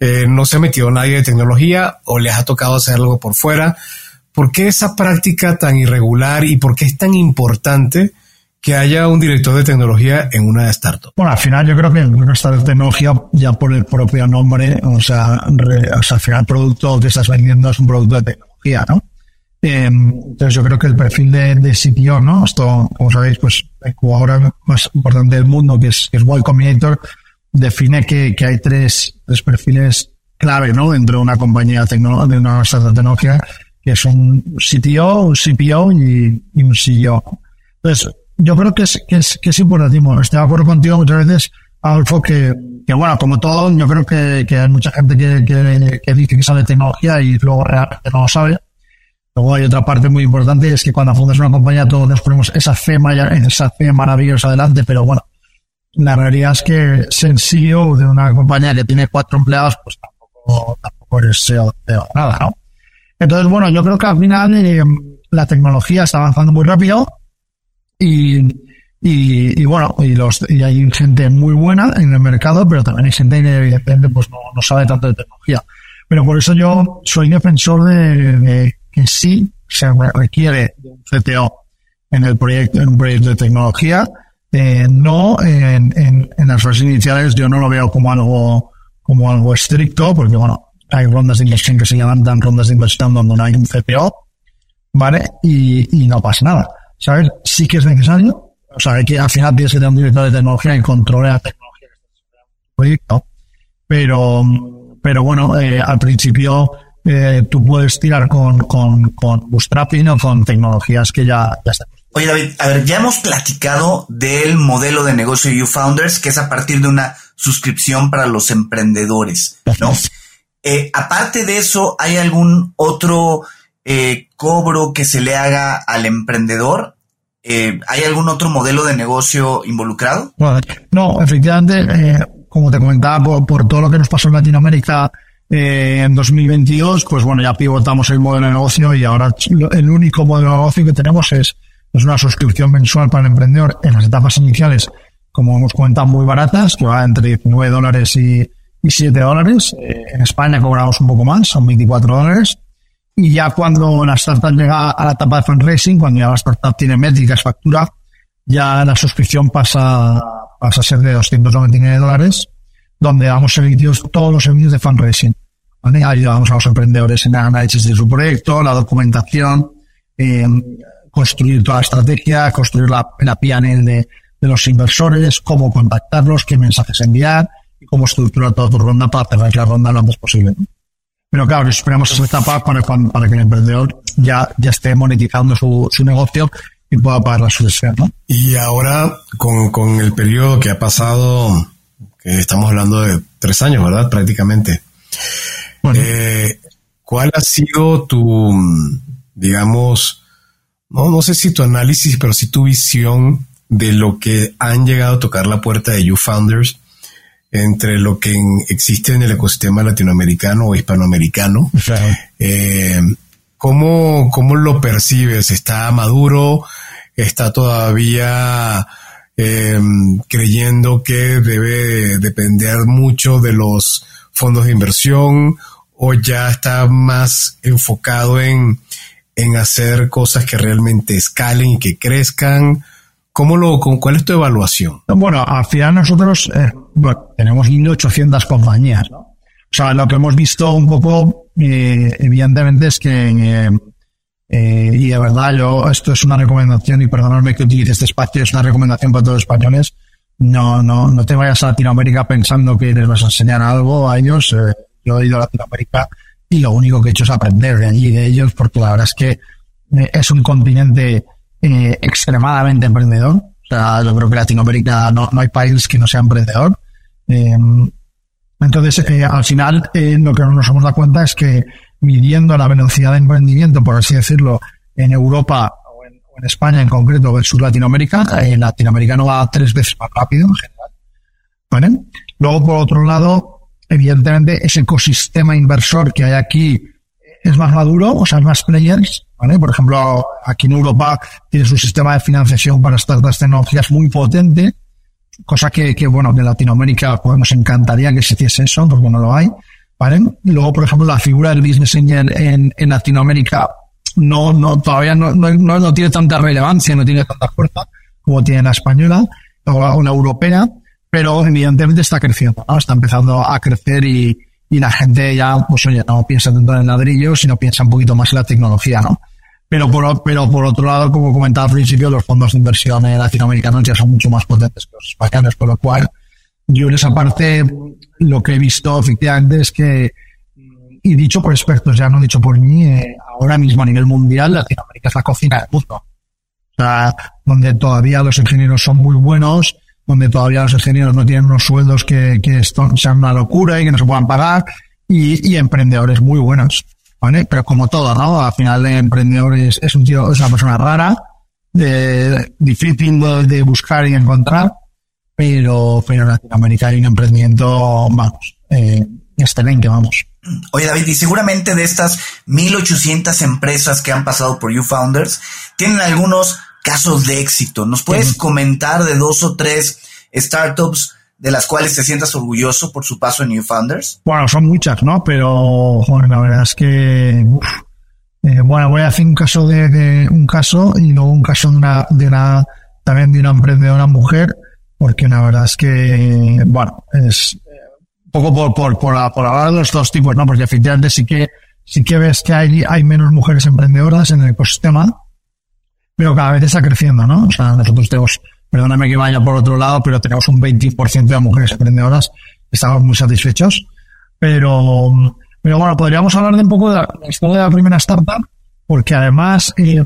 eh, no se ha metido nadie de tecnología o les ha tocado hacer algo por fuera. ¿Por qué esa práctica tan irregular y por qué es tan importante que haya un director de tecnología en una startup? Bueno, al final yo creo que de tecnología, ya por el propio nombre, o sea, o sea, al final el producto que estás vendiendo es un producto de tecnología, ¿no? Eh, entonces yo creo que el perfil de, de CTO, ¿no? Esto, como sabéis, pues el jugador más importante del mundo, que es, que es Y Combinator, define que, que hay tres, tres, perfiles clave, ¿no? Dentro de una compañía de una startup de tecnología, que son un CTO, un CPO y un CEO. Entonces, yo creo que es, que es, que es importantísimo. Estoy de acuerdo contigo muchas veces, Adolfo, que, que bueno, como todo, yo creo que, que hay mucha gente que, que, que dice que sabe tecnología y luego realmente no lo sabe. Luego hay otra parte muy importante, es que cuando fundas una compañía todos nos ponemos esa fe, esa fe maravillosa adelante, pero bueno, la realidad es que ser CEO de una compañía que tiene cuatro empleados, pues tampoco, tampoco CEO de nada, ¿no? Entonces, bueno, yo creo que al final eh, la tecnología está avanzando muy rápido y, y, y, bueno, y, los, y hay gente muy buena en el mercado, pero también hay gente que evidentemente pues no, no sabe tanto de tecnología. Pero por eso yo soy defensor de, que sí se requiere de un CTO en el proyecto, en un proyecto de tecnología. Eh, no en, en, en, las fases iniciales yo no lo veo como algo como algo estricto porque bueno hay rondas de inversión que se llaman dan rondas de inversión donde no hay un CTO vale y, y no pasa nada ¿sabes? Sí que es necesario. O sea, que al final tienes que tener un director de tecnología y controle la tecnología proyecto. Pero, pero bueno, eh, al principio eh, tú puedes tirar con, con, con bootstrapping o con tecnologías que ya, ya están. Oye, David, a ver, ya hemos platicado del modelo de negocio de YouFounders, que es a partir de una suscripción para los emprendedores, ¿no? Eh, aparte de eso, ¿hay algún otro eh, cobro que se le haga al emprendedor? Eh, ¿Hay algún otro modelo de negocio involucrado? no, efectivamente, eh, como te comentaba, por, todo lo que nos pasó en Latinoamérica eh, en 2022, pues bueno, ya pivotamos el modelo de negocio y ahora el único modelo de negocio que tenemos es, es una suscripción mensual para el emprendedor en las etapas iniciales, como hemos comentado, muy baratas, que va entre 9 dólares y, y 7 dólares. en España cobramos un poco más, son 24 dólares. Y ya cuando la startup llega a la etapa de fundraising, cuando ya la startup tiene métricas, factura, ya la suscripción pasa, pasa a ser de 299 dólares, donde damos servicios, todos los servicios de fundraising. ¿vale? Ayudamos a los emprendedores en el análisis de su proyecto, la documentación, eh, construir toda la estrategia, construir la, la de los inversores, cómo contactarlos, qué mensajes enviar y cómo estructurar toda tu ronda para cerrar la ronda lo antes posible. Pero claro, esperamos esa etapa para, para que el emprendedor ya, ya esté monetizando su, su negocio y pueda pagar la sucesión, ¿no? Y ahora, con, con el periodo que ha pasado, que estamos hablando de tres años, ¿verdad? Prácticamente. Eh, ¿Cuál ha sido tu, digamos, no, no sé si tu análisis, pero sí tu visión de lo que han llegado a tocar la puerta de You Founders entre lo que existe en el ecosistema latinoamericano o hispanoamericano. Eh, ¿cómo, lo percibes? ¿Está maduro? ¿Está todavía eh, creyendo que debe depender mucho de los fondos de inversión o ya está más enfocado en, en hacer cosas que realmente escalen y que crezcan? ¿Cómo lo, con, ¿Cuál es tu evaluación? Bueno, al final nosotros eh, bueno, tenemos 1.800 compañías. O sea, lo que hemos visto un poco, eh, evidentemente, es que eh, Eh, y de verdad, yo, esto es una recomendación, y perdonadme que utilice este espacio, es una recomendación para todos los españoles. No, no, no te vayas a Latinoamérica pensando que les vas a enseñar algo a ellos. Eh, yo he ido a Latinoamérica y lo único que he hecho es aprender de allí, de ellos, porque la verdad es que eh, es un continente eh, extremadamente emprendedor. O sea, yo creo que Latinoamérica no, hay país que no sea emprendedor. Eh, entonces, eh, al final, lo que nos hemos dado cuenta es que midiendo la velocidad de emprendimiento, por así decirlo, en Europa o en, o en España en concreto versus Latinoamérica, en Latinoamérica no va tres veces más rápido en general. ¿Vale? Luego, por otro lado, evidentemente, ese ecosistema inversor que hay aquí es más maduro, o sea, más players, ¿vale? Por ejemplo, aquí en Europa tiene su sistema de financiación para startups tecnologías muy potente, cosa que, que, bueno, de Latinoamérica pues nos encantaría que se hiciese eso, porque no lo hay, ¿vale? Luego, por ejemplo, la figura del business angel en, en Latinoamérica no, no, todavía no, no, no, no tiene tanta relevancia, no tiene tanta fuerza como tiene la española o la europea, pero evidentemente está creciendo, ¿no? Está empezando a crecer y, y la gente ya, pues oye, no piensa tanto en el ladrillo, sino piensa un poquito más en la tecnología, ¿no? Pero por, pero por otro lado, como comentaba al principio, los fondos de inversión latinoamericanos ya son mucho más potentes que los españoles, por lo cual yo en esa parte lo que he visto efectivamente es que, y dicho por expertos, ya no dicho por mí, eh, ahora mismo a nivel mundial Latinoamérica es la cocina del mundo. O sea, donde todavía los ingenieros son muy buenos, donde todavía los ingenieros no tienen unos sueldos que, que esto sean una locura y que no se puedan pagar, y, y emprendedores muy buenos. ¿Vale? Pero como todo, ¿no? Al final el emprendedor es, es un tío, es una persona rara, de, difícil de, buscar y encontrar, pero, pero en Latinoamérica hay un emprendimiento, vamos, eh, excelente, vamos. Oye, David, y seguramente de estas 1800 empresas que han pasado por YouFounders, tienen algunos casos de éxito. ¿Nos puedes Sí. comentar de dos o tres startups de las cuales te sientas orgulloso por su paso en YouFounders? Bueno, son muchas, ¿no? Pero, joder, la verdad es que, uf. Eh, bueno, voy a hacer un caso de, de un caso y luego un caso de una, de una, también de una emprendedora mujer, porque la verdad es que, bueno, es eh, un poco por, por, por, por hablar de los dos tipos, ¿no? Porque efectivamente sí que, sí que ves que hay, hay menos mujeres emprendedoras en el ecosistema, pero cada vez está creciendo, ¿no? O sea, nosotros tenemos, perdóname que vaya por otro lado, pero tenemos un 20% de mujeres emprendedoras, estamos muy satisfechos, pero, pero bueno, podríamos hablar de un poco de la historia de la primera startup, porque además, eh,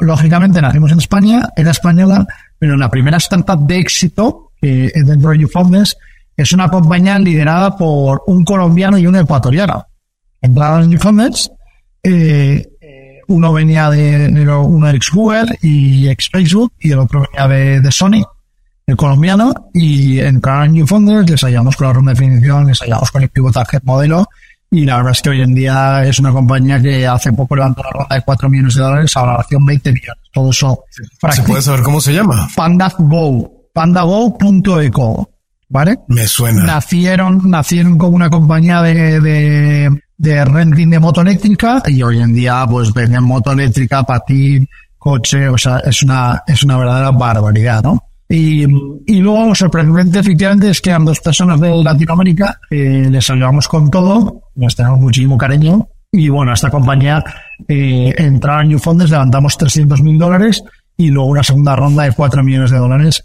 lógicamente nacimos en España, era española, pero la primera startup de éxito, es dentro de YouFounders, es una compañía liderada por un colombiano y un ecuatoriano. Entraron en YouFounders, eh, eh, uno venía de, de- uno ex Google y ex Facebook, y el otro venía de, de Sony, el colombiano, y en YouFounders, les ayudamos con la ronda de financiación, les ayudamos con el pivotaje modelo, y la verdad es que hoy en día es una compañía que hace poco levantó una ronda de 4 millones de dólares a valoración 20 millones. Todo eso ¿Se puede saber cómo se llama? PandaGo, pandago.eco, ¿vale? Me suena. Nacieron, nacieron como una compañía de, de, de renting de moto eléctrica y hoy en día pues venden moto eléctrica, patín, coche, o sea, es una, es una verdadera barbaridad, ¿no? Y, y luego sorprendente efectivamente es que a dos personas de Latinoamérica eh, les ayudamos con todo, les tenemos muchísimo cariño y bueno, esta compañía eh, entraron en New Funds, levantamos 300 mil dólares y luego una segunda ronda de 4 millones de dólares,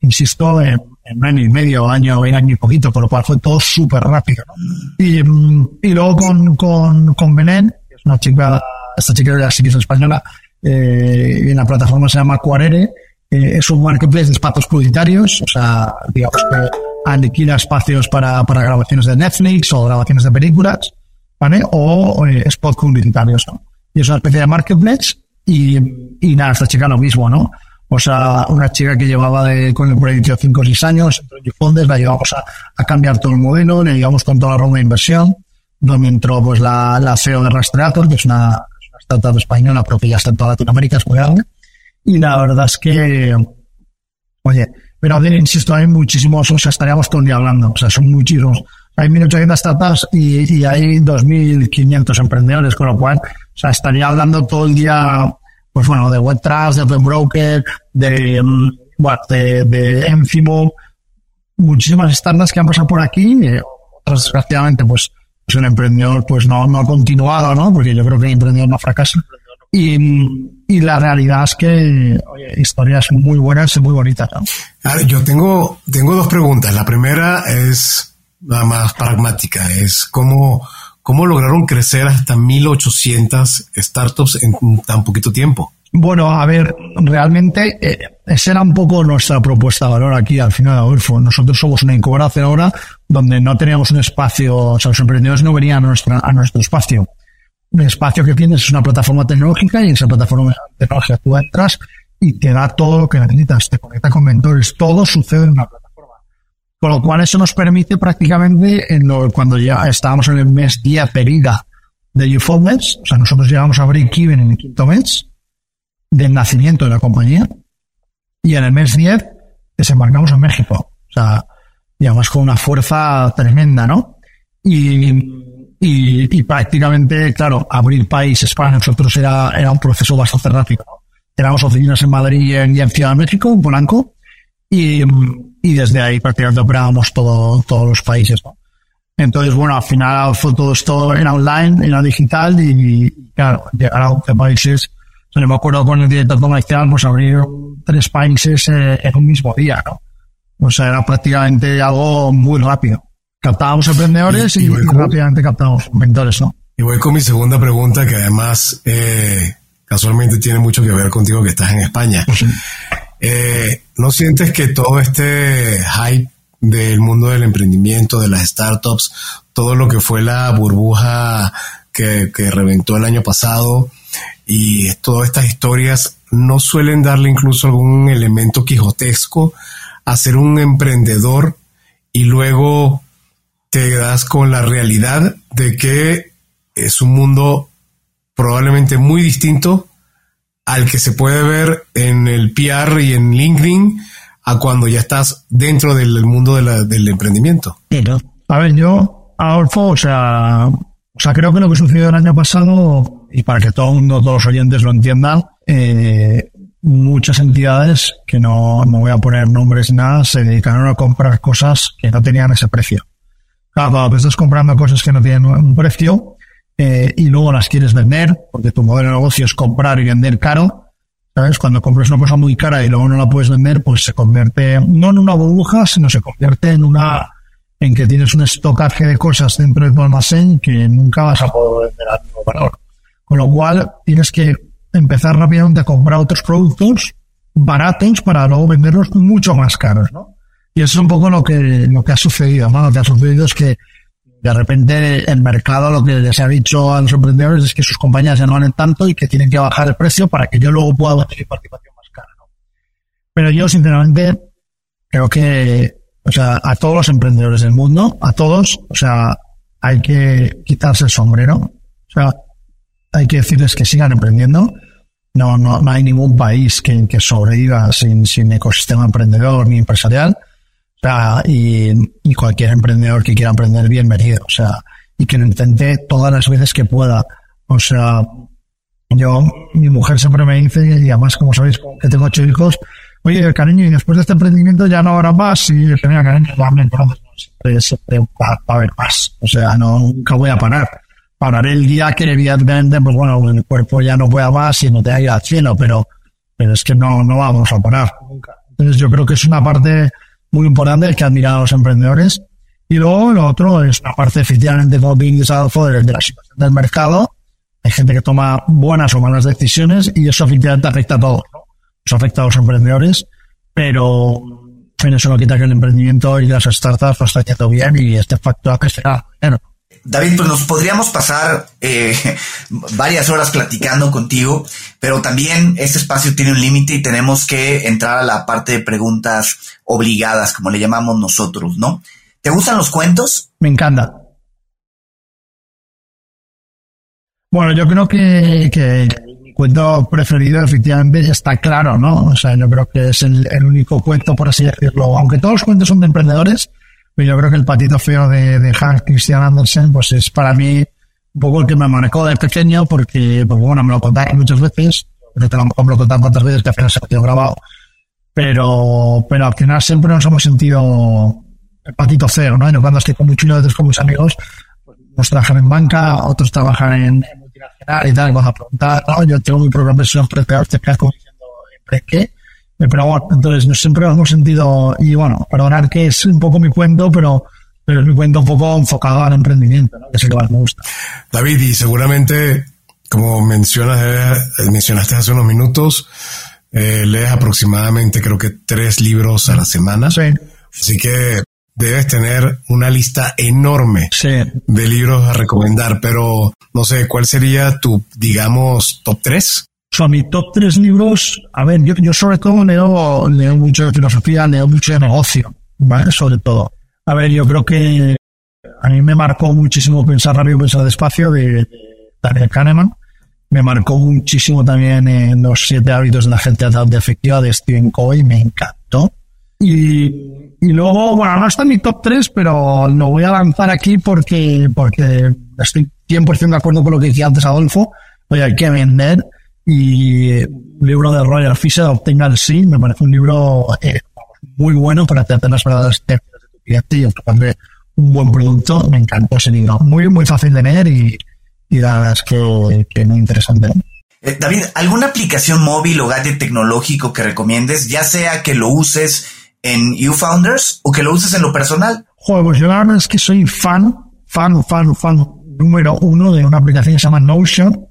insisto, en, en año y medio, año, año y poquito, con lo cual fue todo súper rápido. ¿no? Y, mm, y luego con, con, con Belén, que es una chica, esta chica sí que es española, eh, y en la plataforma se llama Quarere, eh, es un marketplace de espacios publicitarios, o sea, digamos que alquila espacios para, para grabaciones de Netflix o grabaciones de películas, ¿vale? O eh, spots publicitarios, ¿no? Y es una especie de marketplace y, y nada, esta chica lo mismo, ¿no? O sea, una chica que llevaba de, con el proyecto 5 o 6 años, Fondes, la llevamos a, a cambiar todo el modelo, le llevamos con toda la ronda de inversión, donde entró pues la, la CEO de Rastreator, que es una, una startup española, pero que ya está en toda Latinoamérica, es muy grande. Y la verdad es que, oye, pero a insisto, hay muchísimos, o sea, estaríamos todo el día hablando, o sea, son muchísimos. Hay 1.800 startups y, y hay 2.500 emprendedores, con lo cual, o sea, estaría hablando todo el día, pues bueno, de WebTrust, de Open Broker, de, mm, bueno, de, de Enfimo, muchísimas startups que han pasado por aquí, eh, otras desgraciadamente, pues, pues un emprendedor, pues no, no ha continuado, ¿no? Porque yo creo que el emprendedor no fracasa, Y, y la realidad es que, oye, historias muy buenas y muy bonitas. ¿no? Yo tengo, tengo dos preguntas. La primera es la más pragmática, es cómo, cómo lograron crecer hasta 1800 startups en tan poquito tiempo. Bueno, a ver, realmente eh, esa era un poco nuestra propuesta de valor aquí al final de Adolfo. Nosotros somos una incubadora ahora donde no teníamos un espacio, o sea, los emprendedores no venían a, nuestra, a nuestro espacio. El espacio que tienes es una plataforma tecnológica y en esa plataforma tecnológica tú entras y te da todo lo que necesitas, te conecta con mentores, todo sucede en una plataforma. Con lo cual eso nos permite prácticamente, en lo, cuando ya estábamos en el mes 10 de vida de YouFounders, o sea, nosotros llegamos a break-even en el quinto mes, del nacimiento de la compañía y en el mes 10 desembarcamos en México. O sea, digamos con una fuerza tremenda, ¿no? Y, y, y, prácticamente, claro, abrir países para nosotros era, era un proceso bastante rápido. Teníamos oficinas en Madrid y en, y en Ciudad de México, en Polanco, y, y desde ahí prácticamente operábamos todo, todos los países, ¿no? Entonces, bueno, al final fue todo esto era online, era digital y, y claro, llegar a 11 países o sea, yo me acuerdo con el director comercial, pues abrir tres países eh, en un mismo día, ¿no? O sea, era prácticamente algo muy rápido. Captábamos emprendedores y, y, y rápidamente captábamos mentores, ¿no? Y voy con mi segunda pregunta, que además eh, casualmente tiene mucho que ver contigo que estás en España. Pues Eh, ¿No sientes que todo este hype del mundo del emprendimiento, de las startups, todo lo que fue la burbuja que, que reventó el año pasado, y todas estas historias no suelen darle incluso algún elemento quijotesco a ser un emprendedor y luego te das con la realidad de que es un mundo probablemente muy distinto al que se puede ver en el PR y en LinkedIn a cuando ya estás dentro del mundo de la, del emprendimiento. Pero, a ver, yo, Adolfo, o sea, o sea, creo que lo que sucedió el año pasado, y para que todo el mundo, todos los oyentes lo entiendan, eh, muchas entidades, que no, no voy a poner nombres ni nada, se dedicaron a comprar cosas que no tenían ese precio. Claro, cuando estás comprando cosas que no tienen un precio, eh, y luego las quieres vender, porque tu modelo de negocio es comprar y vender caro, ¿sabes? Cuando compras una cosa muy cara y luego no la puedes vender, pues se convierte, no en una burbuja, sino se convierte en una, en que tienes un estocaje de cosas dentro de tu almacén que nunca vas a poder vender al mismo valor. Con lo cual, tienes que empezar rápidamente a comprar otros productos baratos para luego venderlos mucho más caros, ¿no? Y eso es un poco lo que, lo que ha sucedido, ¿no? Lo que ha sucedido es que de repente el mercado lo que les ha dicho a los emprendedores es que sus compañías ya no valen tanto y que tienen que bajar el precio para que yo luego pueda tener participación más cara, ¿no? Pero yo, sinceramente, creo que o sea, a todos los emprendedores del mundo, a todos, o sea, hay que quitarse el sombrero. O sea, hay que decirles que sigan emprendiendo. No, no, no hay ningún país que, que sobreviva sin, sin ecosistema emprendedor ni empresarial. O sea, y, y cualquier emprendedor que quiera emprender, bienvenido. O sea, y que lo intente todas las veces que pueda. O sea, yo, mi mujer siempre me dice, y además, como sabéis, que tengo ocho hijos, oye, cariño, y después de este emprendimiento ya no habrá más. Y yo cariño, ya me conoces, siempre, va, a haber más. O sea, no, nunca voy a parar. Pararé el día que evidentemente, pues bueno, el cuerpo ya no pueda más y no te haya al cielo, pero, pero es que no, no vamos a parar nunca. Entonces yo creo que es una parte muy importante que admirar a los emprendedores. Y luego lo otro es una parte efectivamente, como de, de la situación del mercado. Hay gente que toma buenas o malas decisiones y eso efectivamente afecta a todos. Eso afecta a los emprendedores, pero, pero eso no quita que el emprendimiento y las startups lo están yendo bien y este factor que será. Bueno. David, pues nos podríamos pasar eh, varias horas platicando contigo, pero también este espacio tiene un límite y tenemos que entrar a la parte de preguntas obligadas, como le llamamos nosotros, ¿no? ¿Te gustan los cuentos? Me encanta. Bueno, yo creo que, que mi cuento preferido efectivamente está claro, ¿no? O sea, yo creo que es el, el, único cuento, por así decirlo. Aunque todos los cuentos son de emprendedores, pero yo creo que el patito feo de, de Hans Christian Andersen, pues es para mí un poco el que me marcó de pequeño, porque, pues bueno, me lo contáis muchas veces, pero te lo, me lo contáis tantas veces que al final se ha quedado grabado. Pero, pero al final siempre nos hemos sentido el patito feo, ¿no? Y cuando estoy con muy chulo, con mis amigos, pues unos trabajan en banca, otros trabajan en, y tal, y a preguntar, no, yo tengo mi programa de pero te quedas como diciendo, ¿pero qué? Pero bueno, entonces siempre lo hemos sentido, y bueno, perdonar que es un poco mi cuento, pero, pero es mi cuento un poco enfocado al emprendimiento, ¿no? que es lo que más me gusta. David, y seguramente, como mencionas, eh, mencionaste hace unos minutos, eh, lees aproximadamente creo que tres libros a la semana. Sí. Así que debes tener una lista enorme de libros a recomendar, pero no sé, ¿cuál sería tu, digamos, top tres? Son mis top tres libros. A ver, yo, sobre todo leo, leo mucho de filosofía, leo mucho de negocio, ¿vale? Sobre todo. A ver, yo creo que a mí me marcó muchísimo Pensar rápido, pensar despacio de, Daniel Kahneman. Me marcó muchísimo también en Los siete hábitos de la gente altamente efectiva de Stephen Covey, me encantó. Y, y luego, bueno, no está en mi top 3, pero lo voy a lanzar aquí porque, porque estoy 100% de acuerdo con lo que decía antes Adolfo. Oye, hay que vender y el libro de Roger Fisher, Obtenga el Sí, me parece un libro eh, muy bueno para tratar las técnicas de tu cliente y un buen producto. Me encantó ese libro. Muy, muy fácil de leer y, y la verdad es que, que muy interesante. Eh, David, ¿alguna aplicación móvil o gadget tecnológico que recomiendes, ya sea que lo uses en YouFounders o que lo uses en lo personal? Joder, pues yo la verdad es que soy fan, fan, fan, fan número uno de una aplicación que se llama Notion,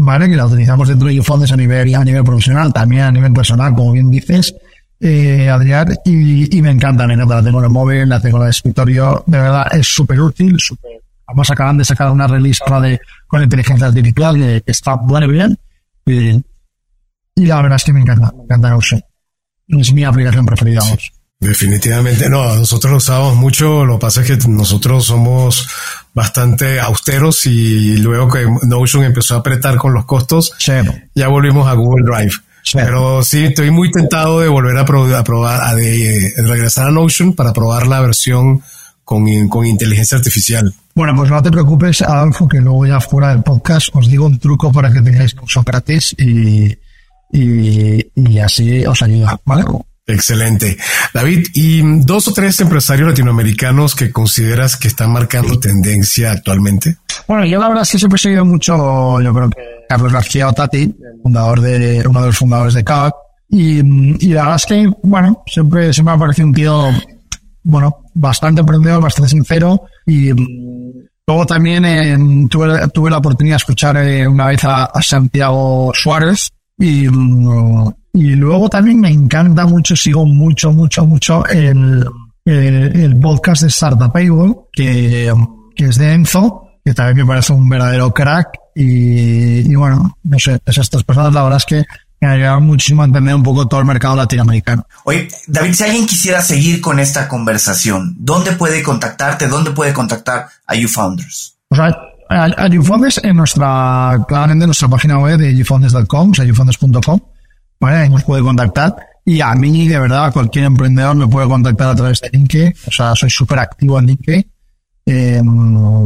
¿vale? Que la utilizamos dentro de YouFounders a nivel, a nivel profesional, también a nivel personal, como bien dices, eh, Adrián, y, y, me encanta, me encanta, la tengo en el móvil, la tengo en el escritorio, de verdad, es súper útil, súper... Vamos acaban de sacar una release ahora de, con inteligencia artificial que, está muy bien, y, y, la verdad es que me encanta, me encanta Notion. Es mi aplicación preferida, vamos. Definitivamente no, nosotros lo usamos mucho, lo que pasa es que nosotros somos bastante austeros y luego que Notion empezó a apretar con los costos, ya volvimos a Google Drive. Pero sí, estoy muy tentado de volver a, probar, a, de, regresar a Notion para probar la versión con, con inteligencia artificial. Bueno, pues no te preocupes, Adolfo, que luego ya fuera del podcast os digo un truco para que tengáis Notion gratis y, y, y así os ayuda, ¿vale? Excelente. David, ¿y dos o tres empresarios latinoamericanos que consideras que están marcando tendencia actualmente? Bueno, yo la verdad es que siempre he seguido mucho, yo creo que Carlos García Otati, fundador de, uno de los fundadores de CAC. Y, y la verdad es que, bueno, siempre, siempre me ha parecido un tío, bueno, bastante emprendedor, bastante sincero. Y luego también eh, tuve, tuve la oportunidad de escuchar eh, una vez a, a Santiago Suárez y, y luego también me encanta mucho, sigo mucho, mucho, mucho el, el, podcast de Startup que, que es de Enzo, que también me parece un verdadero crack. Y, y bueno, no sé, es estas personas, la verdad es que me ayudan muchísimo a entender un poco todo el mercado latinoamericano. Oye, David, si alguien quisiera seguir con esta conversación, ¿dónde puede contactarte? ¿Dónde puede contactar a YouFounders? O sea, a, a YouFounders en nuestra, claramente en nuestra página web de youfounders.com, o sea, youfounders.com ¿vale? Ahí nos puede contactar. Y a mí, de verdad, cualquier emprendedor me puede contactar a través de LinkedIn. O sea, soy súper activo en LinkedIn. Eh,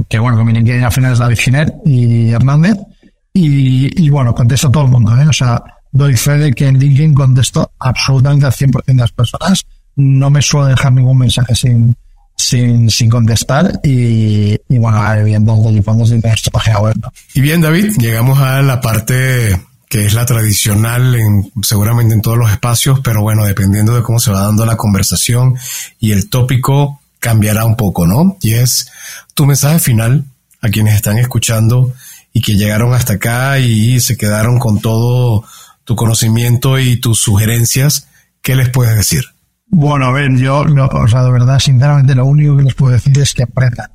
que bueno, con mi LinkedIn al final es David Giner y Hernández. Y, y bueno, contesto a todo el mundo, ¿eh? O sea, doy fe de que en LinkedIn contesto absolutamente al 100% de las personas. No me suelo dejar ningún mensaje sin, sin, sin contestar y, y bueno, evidentemente, cuando se nuestra página web. Y bien, David, llegamos a la parte que es la tradicional en, seguramente en todos los espacios, pero bueno, dependiendo de cómo se va dando la conversación y el tópico cambiará un poco, ¿no? Y es tu mensaje final a quienes están escuchando y que llegaron hasta acá y se quedaron con todo tu conocimiento y tus sugerencias, ¿qué les puedes decir? Bueno, a ver, yo, o sea, de verdad, sinceramente, lo único que les puedo decir es que emprendan.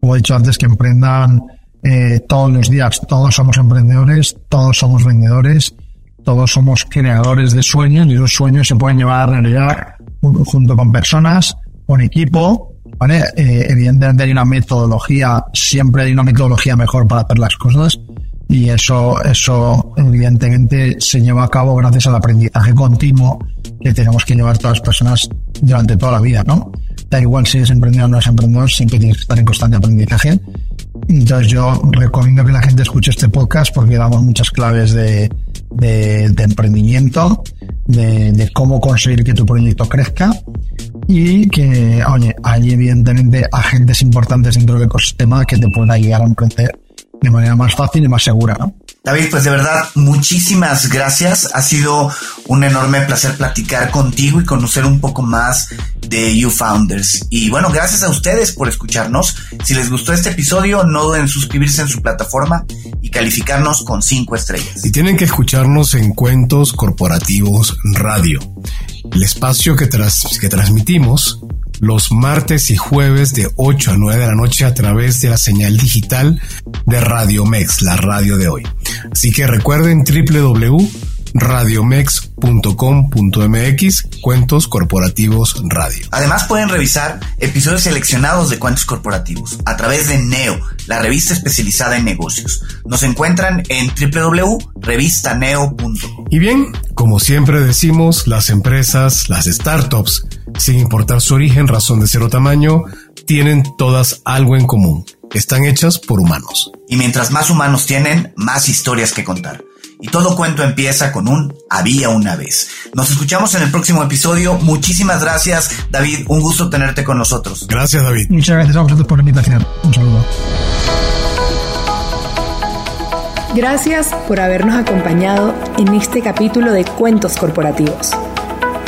Como he dicho antes, que emprendan eh, todos los días. Todos somos emprendedores, todos somos vendedores, todos somos creadores de sueños y los sueños se pueden llevar a realidad junto con personas, con equipo. ¿vale? Eh, evidentemente hay una metodología, siempre hay una metodología mejor para hacer las cosas y eso, eso evidentemente se lleva a cabo gracias al aprendizaje continuo que tenemos que llevar todas las personas durante toda la vida, ¿no? Da igual si eres emprendedor o no eres emprendedor, siempre tienes que estar en constante aprendizaje entonces yo recomiendo que la gente escuche este podcast porque damos muchas claves de, de, emprendimiento, de, de, cómo conseguir que tu proyecto crezca y que, oye, hay evidentemente agentes importantes dentro del ecosistema que te pueden ayudar a emprender de manera más fácil y más segura. ¿no? David, pues de verdad, muchísimas gracias. Ha sido un enorme placer platicar contigo y conocer un poco más de You Founders. Y bueno, gracias a ustedes por escucharnos. Si les gustó este episodio, no duden en suscribirse en su plataforma y calificarnos con cinco estrellas. Y tienen que escucharnos en Cuentos Corporativos Radio, el espacio que, tras, que transmitimos los martes y jueves de 8 a 9 de la noche a través de la señal digital de Radio Mex, la radio de hoy. Así que recuerden www.radiomex.com.mx Cuentos Corporativos Radio. Además pueden revisar episodios seleccionados de Cuentos Corporativos a través de Neo, la revista especializada en negocios. Nos encuentran en www.revistaneo.com. Y bien, como siempre decimos, las empresas, las startups, sin importar su origen, razón de ser o tamaño, tienen todas algo en común. Están hechas por humanos. Y mientras más humanos tienen, más historias que contar. Y todo cuento empieza con un había una vez. Nos escuchamos en el próximo episodio. Muchísimas gracias, David. Un gusto tenerte con nosotros. Gracias, David. Muchas gracias a vosotros por la invitación. Un saludo. Gracias por habernos acompañado en este capítulo de Cuentos Corporativos.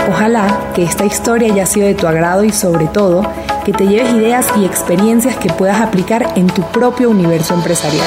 Ojalá que esta historia haya sido de tu agrado y sobre todo que te lleves ideas y experiencias que puedas aplicar en tu propio universo empresarial.